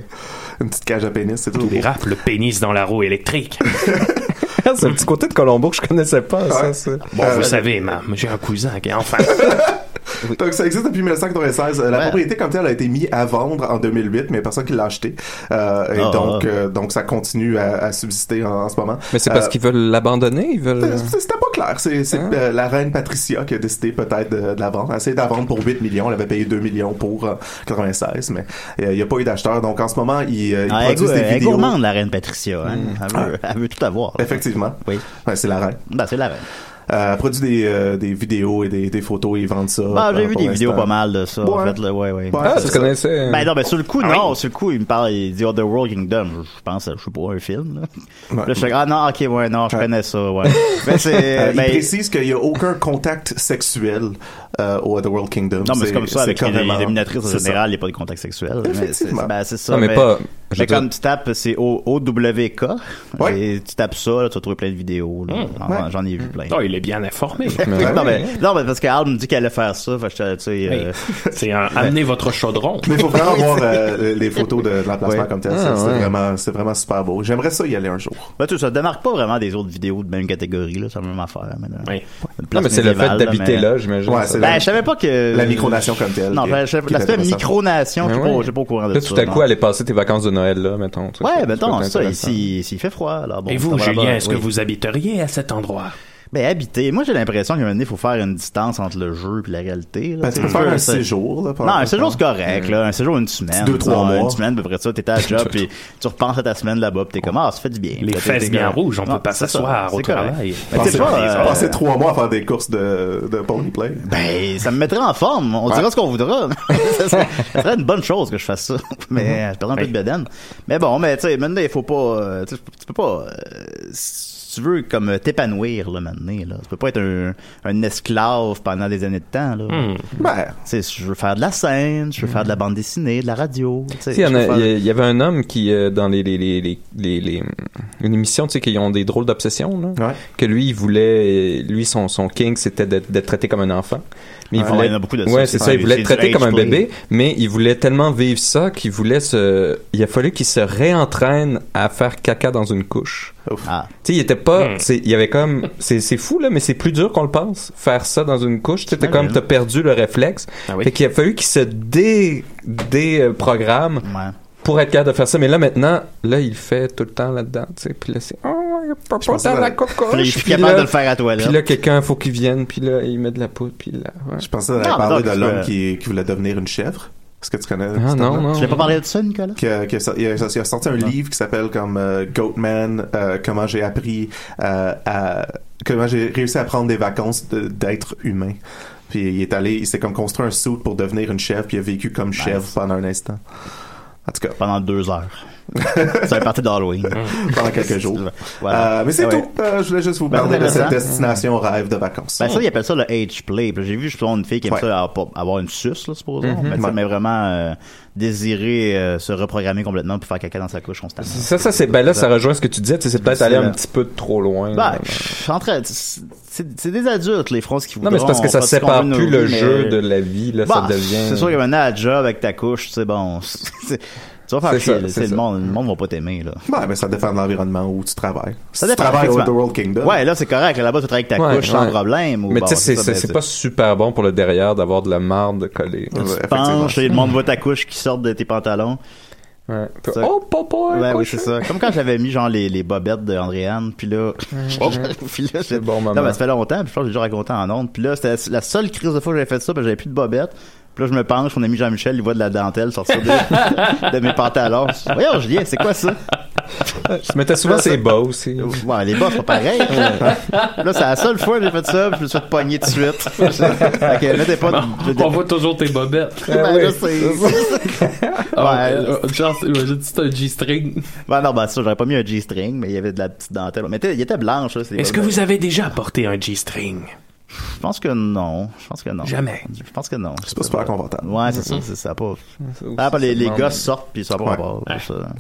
Une petite cage à pénis, c'est tout. Des rap, le pénis dans la roue électrique. c'est un petit côté de Colombo que je connaissais pas. Ça, Bon, Euh, vous savez, ma, j'ai un cousin qui, Donc ça existe depuis 1996. Euh, La Ouais. propriété comme telle a été mise à vendre en 2008, mais personne qui l'a acheté. Euh, et Ah. donc, euh, donc ça continue à, à subsister en, en ce moment. Mais c'est parce Euh, qu'ils veulent l'abandonner, ils veulent. C'était pas clair. C'est c'est, Hein? euh, la reine Patricia qui a décidé peut-être de, de la vendre. Elle a essayé de la vendre pour 8 millions. Elle avait payé 2 millions pour euh, 96, mais euh, il n'y a pas eu d'acheteur. Donc en ce moment, ils, euh, ils Ah, elle, produisent gou- des elle est vidéos. gourmande, la reine Patricia. Hein? Elle, veut, elle veut tout avoir. là. Effectivement. Oui. Ouais, c'est la reine. Ben, c'est la reine. Euh, produit des, euh, des vidéos et des, des photos et ils vendent ça. Ah, j'ai euh, vu des vidéos pas mal de ça, en Ouais. fait, là, ouais, ouais. Ouais, Ah, tu ça. connaissais. Ben non, ben sur le coup, Ah non, oui. sur le coup, il me parle, il dit The World Kingdom. Je pense, je sais pas, un film, là. Ouais. Là, je fais, ah non, ok, ouais, non, je Ouais. connais ça, ouais. ben, c'est, Euh, ben, il précise qu'il n'y a aucun contact sexuel euh, au Otherworld Kingdom. non, mais c'est comme ça, avec les, les dominatrices en général, il n'y a pas de contact sexuel. Mais c'est, Effectivement. ben, c'est ça. Non, mais pas- je Mais comme tu tapes, c'est O- OWK. Ouais. Et tu tapes ça, là, tu vas trouver plein de vidéos. Mmh. J'en- J'en ai vu plein. oh, il est bien informé. non, mais, non, mais parce qu'Al me dit qu'elle allait faire ça, fait que j'étais, tu sais, euh, C'est un, amenez votre chaudron. Mais il faut vraiment voir euh, les photos de, de l'emplacement Ouais. comme tel. Ah, Ça, c'est ouais. vraiment, c'est vraiment super beau. J'aimerais ça y aller un jour. Ben, tu sais, ça démarque pas vraiment des autres vidéos de même catégorie, là. C'est la même affaire, mais là. Oui. Une place Non, mais c'est le fait d'habiter là, j'imagine. Ben, je savais pas que. La micronation comme telle. Non, ben, l'aspect micronation, je suis pas, ouais. je suis pas au courant de ça. tout à coup, aller passer tes vacances de Noël là, mettons. Ouais, ça ben non, ici, s'il fait froid, alors bon. Et vous, Julien, est-ce que vous habiteriez à cet endroit? Ben, habiter. Moi, j'ai l'impression qu'à un moment donné, il faut faire une distance entre le jeu et la réalité. là. Ben, tu peux faire un séjour. Là, Non, un séjour, c'est correct, là. Un séjour, une semaine. Deux, trois mois. Une semaine, à peu près ça. T'es à la job, puis tu repenses à ta semaine là-bas, puis t'es comme, ah, ça fait du bien. Les fesses bien rouges, on Non, peut pas c'est ça, s'asseoir au c'est correct. travail. Passer, pas, euh, passer trois mois à faire des courses de, de pony play. Ben, ça me mettrait en forme. On dira ce qu'on voudra. ça, serait, une bonne chose que je fasse ça. Mais je perds un peu de bedaine. Mais bon, mais tu sais, maintenant, il faut pas... euh, tu sais, tu peux pas... si tu veux comme euh, t'épanouir, là, maintenant, là. Tu peux pas être un, un esclave pendant des années de temps, là. Hmm. Ben, Tu sais, je veux faire de la scène, je veux faire de la bande dessinée, de la radio. Il y, faire- avait un homme qui, euh, dans les, les, les, les, une émission, tu sais, qui ont des drôles d'obsessions, là, Ouais. que lui, il voulait, lui, son, son king, c'était d'être traité comme un enfant. Mais il Ouais, voulait, il y en a beaucoup de ouais, c'est ça, il voulait être traité comme un play. bébé, mais il voulait tellement vivre ça qu'il voulait se, il a fallu qu'il se réentraîne à faire caca dans une couche. Ah. Tu sais, il était pas, Hmm. c'est- il y avait comme, c'est c'est fou là, mais c'est plus dur qu'on le pense. Faire ça dans une couche, tu sais, t'es J'imagine. comme t'as perdu le réflexe. Ah oui. Fait qu'il a fallu qu'il se dé, déprogramme Ouais. pour être capable de faire ça. Mais là maintenant, là il fait tout le temps là-dedans, tu sais. Puis là c'est, oh, il peut pas dans la. Puis Puis capable là- de le faire à toi, là. Puis là quelqu'un faut qu'il vienne, puis là il met de la poudre, puis là. ouais. je pensais à mais parler de l'homme qui, qui voulait devenir une chèvre. Est-ce que tu connais Ah non non. Tu l'as pas parlé de ça, Nicolas? Qui a, qui a- il, a, il a sorti un livre qui s'appelle comme euh, Goatman, euh, comment j'ai appris euh, à comment j'ai réussi à prendre des vacances de- d'être humain. Puis il est allé, il s'est comme construit un suit pour devenir une chèvre, puis il a vécu comme chèvre pendant un instant. En tout cas, Pendant deux heures. C'est un parti d'Halloween. pendant quelques jours. Voilà. Euh, mais c'est ouais. tout. Euh, je voulais juste vous Ben, parler de cette destination rêve de vacances. Ben ça, ils appellent ça le age play. J'ai vu justement une fille qui aime Ouais. ça avoir, avoir une suce, là, supposons. Ouais. mais vraiment euh, désirer euh, se reprogrammer complètement pour faire caca dans sa couche constamment. Ça, ça, c'est, ben là, ça rejoint ce que tu disais, c'est peut-être aller un petit peu trop loin. Ben, c'est des adultes, les feront ce qu'ils non, voudront. mais c'est parce que ça sépare plus le jeu de la vie, là, Bah, ça devient. C'est sûr que maintenant, à job avec ta couche, c'est bon. Tu vas faire C'est chier, ça, là. c'est C'est le ça. monde, le monde va pas t'aimer, là. Ouais, mais ça dépend de l'environnement où tu travailles. Ça si tu dépend, travailles au The. World Kingdom. Ouais, là, c'est correct. Là-bas, tu travailles avec ta Ouais, couche sans ouais. problème. Ou Mais bon, tu sais, c'est- ça, c'est ben, c'est pas super bon pour le derrière d'avoir de la marde collée. Tu penches, et le monde voit ta couche qui sort de tes pantalons. Ouais. Ça- Oh, papa! Ouais, oui, c'est ça. Comme quand j'avais mis, genre, les, les bobettes de Andréane, puis là... Puis là, C'est bon moment. Non, mais ça fait longtemps, puis je pense que j'ai déjà raconté en ondes. Puis là, c'était la seule crise de fois que j'avais fait ça, parce que j'avais plus de bobettes. Puis là, je me penche, mon ami Jean-Michel, il voit de la dentelle sortir de, de mes pantalons. Voyons, Julien, c'est quoi ça? Je mettais souvent ses bas aussi. Ouais, les bas, c'est pas pareil. là, c'est la seule fois que j'ai fait ça, puis je me suis fait pogner tout de suite. ok, mettez pas de... On voit toujours tes bobettes. Ben, là, c'est... Ouais. Genre, imagine si c'est un G-string. Ben non, ben ça, j'aurais pas mis un G-string, mais il y avait de la petite dentelle. Mais il était blanche, là. Est-ce que vous avez déjà porté un G-string? Je pense que non. Je pense que non. Jamais. Je pense que non. C'est pas super confortable. Ouais, c'est ça, c'est ça. Pas... Ah, pas les, les gosses sortent puis ça va Ouais. pas.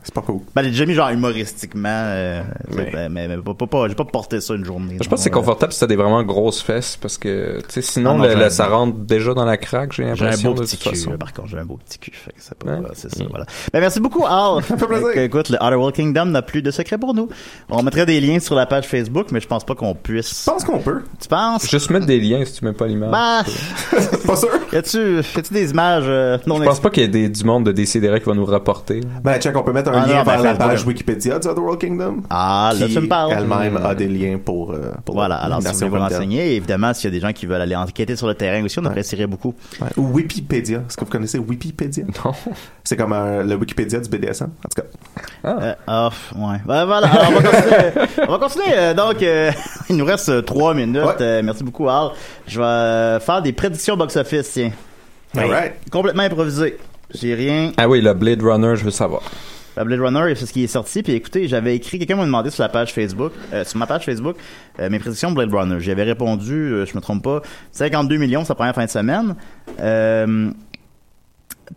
C'est pas cool. Ben, j'ai déjà mis genre humoristiquement, euh, Mais- mais, mais, mais pas, pas, pas- j'ai pas porté ça une journée. Je pense que c'est confortable si t'as des vraiment grosses fesses parce que tu sais sinon Ah non, le- j'ai le- un- ça rentre déjà dans la craque j'ai J'ai un l'impression beau de petit cul, par contre, j'ai un beau petit cul. Fait que c'est pas, Ouais. c'est ça, voilà. Ben, merci beaucoup, Al. fait plaisir. Écoute, le Outer World Kingdom n'a plus de secret pour nous. On mettrait des liens sur la page Facebook, mais je pense pas qu'on puisse. Je pense qu'on peut. Tu penses? Juste mettre des liens si tu mets pas l'image. Bah, Pas sûr. y a-tu, y a-tu des images euh, non je pense pas qu'il y ait des, du monde de Décideret qui va nous rapporter. Ben, check, on peut mettre un Ah, lien non, ben, vers la page Wikipédia du The World Kingdom. Ah, là, qui tu me parles. Elle-même a des liens pour, euh, pour Voilà, alors si vous voulez vous renseigner, évidemment, s'il y a des gens qui veulent aller enquêter sur le terrain aussi, on apprécierait beaucoup. Ouais. Ou Wikipédia. Est-ce que vous connaissez Wikipédia? Non. C'est comme euh, le Wikipédia du BDSM. En tout cas. Euh, ah, ouais. Ben, voilà, alors, on va continuer. on va continuer. euh, donc, euh, il nous reste trois minutes. Ouais. Euh, merci beaucoup, Je vais euh, faire des prédictions box-office, tiens. Complètement improvisé. J'ai rien. Ah oui, le Blade Runner, je veux savoir. La Blade Runner, c'est ce qui est sorti. Puis écoutez, j'avais écrit, quelqu'un m'a demandé sur la page Facebook, euh, sur ma page Facebook, euh, mes prédictions de Blade Runner. J'y avais répondu, euh, je me trompe pas, 52 millions sa première fin de semaine.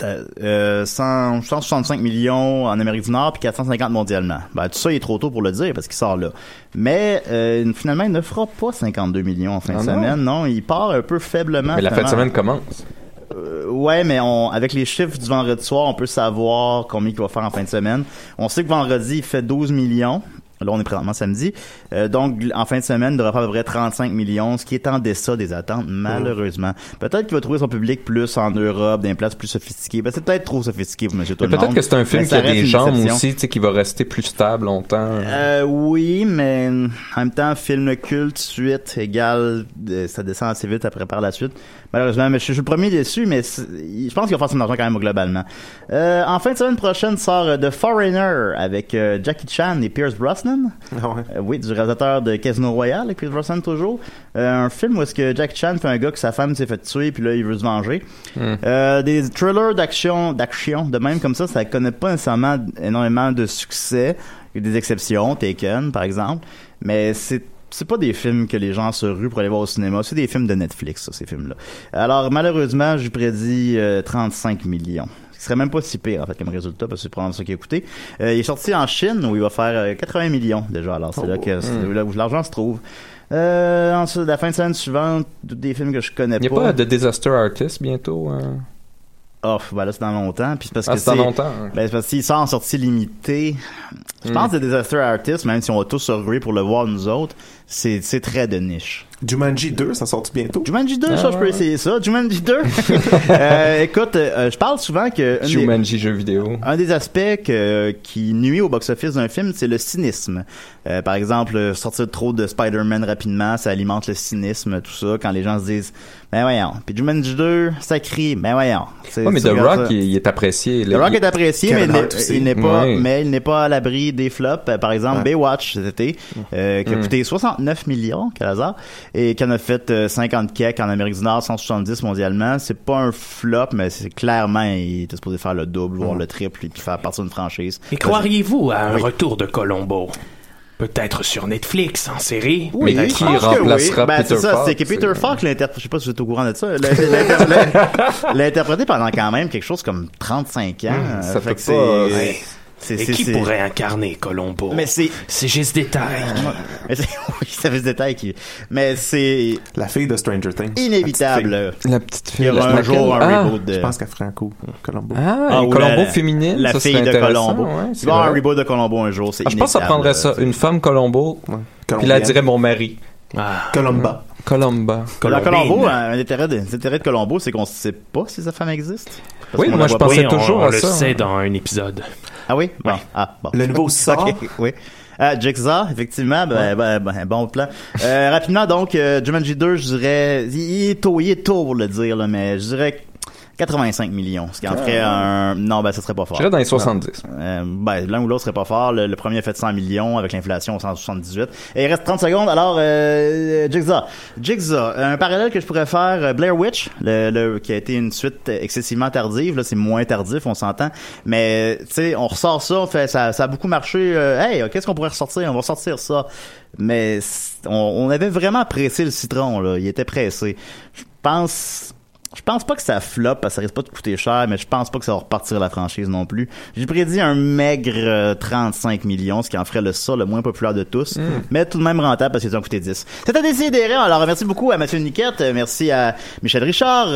Euh, t'as, euh, 100 165 millions en Amérique du Nord puis 450 mondialement. Ben, tout ça, il est trop tôt pour le dire parce qu'il sort là. Mais euh, finalement, il ne fera pas 52 millions en fin Ah de semaine. Non, il part un peu faiblement. Mais la fin de semaine commence. Euh, ouais, mais on, avec les chiffres du vendredi soir, on peut savoir combien il va faire en fin de semaine. On sait que vendredi, il fait 12 millions. Là, on est présentement samedi. Euh, donc, en fin de semaine, il devrait faire à peu près 35 millions, ce qui est en deçà des attentes, malheureusement. Peut-être qu'il va trouver son public plus en Europe, dans des places plus sophistiquées. Ben, c'est peut-être trop sophistiqué pour monsieur tout peut-être que c'est un film Mais qui a des jambes aussi, tu sais, qui va rester plus stable longtemps. Euh, oui, mais en même temps, film culte, suite, égale, euh, ça descend assez vite après par la suite. Malheureusement, mais je, suis- je suis le premier déçu, mais je pense qu'il va faire son argent quand même globalement. Euh, en fin de semaine prochaine sort The Foreigner avec Jackie Chan et Pierce Brosnan. Ah ouais. Euh, oui, du réalisateur de Casino Royale avec Pierce Brosnan toujours. Euh, un film où est-ce que Jackie Chan fait un gars que sa femme s'est fait tuer puis là il veut se venger. Hmm. Euh, des thrillers d'action, d'action, de même comme ça, ça connaît pas nécessairement énormément de succès. Il y a des exceptions, Taken par exemple, mais c'est c'est pas des films que les gens se ruent pour aller voir au cinéma, c'est des films de Netflix, ça, ces films-là. Alors malheureusement, je prédis euh, 35 millions. Ce serait même pas si pire en fait comme résultat parce que c'est probablement ça qui a coûté. Euh, il est sorti en Chine où il va faire euh, 80 millions déjà. Alors c'est là que c'est Hmm. là où l'argent se trouve. Euh, ensuite, la fin de semaine suivante, des films que je connais Il n'y a pas de Disaster Artist bientôt. hein? Oh, ben là, c'est dans longtemps. Puis c'est parce Ah, que c'est dans longtemps. Ben, parce qu'il sort en sortie limitée. Je Hmm. pense que Disaster Artist, même si on va tous se ruer pour le voir nous autres, c'est très de niche. Jumanji 2, ça sort bientôt? Jumanji 2, ah, ça, ouais. je peux essayer ça. Jumanji 2. euh, écoute, euh, je parle souvent que... Des. Un des aspects qui nuit au box-office d'un film, c'est le cynisme. Euh, par exemple, sortir trop de Spider-Man rapidement, ça alimente le cynisme, tout ça, quand les gens se disent « Ben voyons. » Puis Jumanji 2, ça crie « Ben voyons. » Oui, mais The Rock, il, est apprécié. The Rock est apprécié, mais il n'est pas, mais il n'est pas à l'abri des flops. Par exemple. Baywatch, cet été, euh, qui a mm. coûté 60 9 millions, quel hasard, et qui en a fait euh, 50 cakes en Amérique du Nord, 170 mondialement. C'est pas un flop, mais c'est clairement, il était supposé faire le double, voire le triple, et puis faire partie d'une franchise. Et croiriez-vous à un retour de Colombo? Peut-être sur Netflix, en série? Mais qui remplacera oui. Peter Falk? C'est que Peter Falk, je sais pas si vous êtes au courant de ça, l'a interprété pendant quand même quelque chose comme 35 ans. Hmm, euh, ça fait, que. Euh, et c'est- qui c'est- pourrait incarner Colombo? Mais c'est, C'est juste détail. Mais c'est- Oui, ça fait ce détail qui. Mais c'est La fille de Stranger Things. inévitable. La petite Il y fille. aura un laquelle? jour un Ah. reboot de. Je pense qu'elle ferait un coup, Colombo. Ah, Ah, Colombo la- féminine. La ça fille de Colombo. ouais, Il c'est avoir un reboot de Colombo un jour. c'est Ah, je pense que ça prendrait ça. Une femme Colombo. Puis là, dirait mon mari. Ah. Colomba. Colomba. Dans Colombo, un intérêt de, l'intérêt de Colombo, c'est qu'on sait pas si sa femme existe. Parce Oui, moi, la je pas. pensais on, toujours on à le ça. sait dans un épisode. Ah oui? Bon. Ah, bon. Le nouveau sort. Oui. Euh, Jigsaw, effectivement, ben, ben, ben, bon plan. Euh, rapidement, donc, euh, Jumanji 2, je dirais, il il est tôt, il est tôt pour le dire, là, mais je dirais 85 millions, ce qui en ferait un... Non, ben, ça serait pas fort. Je dirais dans les 70. Euh, ben, l'un ou l'autre serait pas fort. Le, le premier a fait 100 millions avec l'inflation 178. Et il reste 30 secondes. Alors, euh, Jigsaw. Jigsaw, un parallèle que je pourrais faire, euh, Blair Witch, le, le- qui a été une suite excessivement tardive. Là, c'est moins tardif, on s'entend. Mais, tu sais, on ressort ça, on fait, ça, ça a beaucoup marché. Euh, hey, qu'est-ce qu'on pourrait ressortir? On va ressortir ça. Mais on, on avait vraiment pressé le citron, là. Il était pressé. Je pense... Je pense pas que ça flop parce que ça risque pas de coûter cher, mais je pense pas que ça va repartir la franchise non plus. J'ai prédit un maigre euh, 35 millions, ce qui en ferait le ça le moins populaire de tous, mais tout de même rentable parce qu'ils ont coûté 10. C'était décidé. Alors merci beaucoup à Mathieu Niquette, euh, merci à Michel Richard,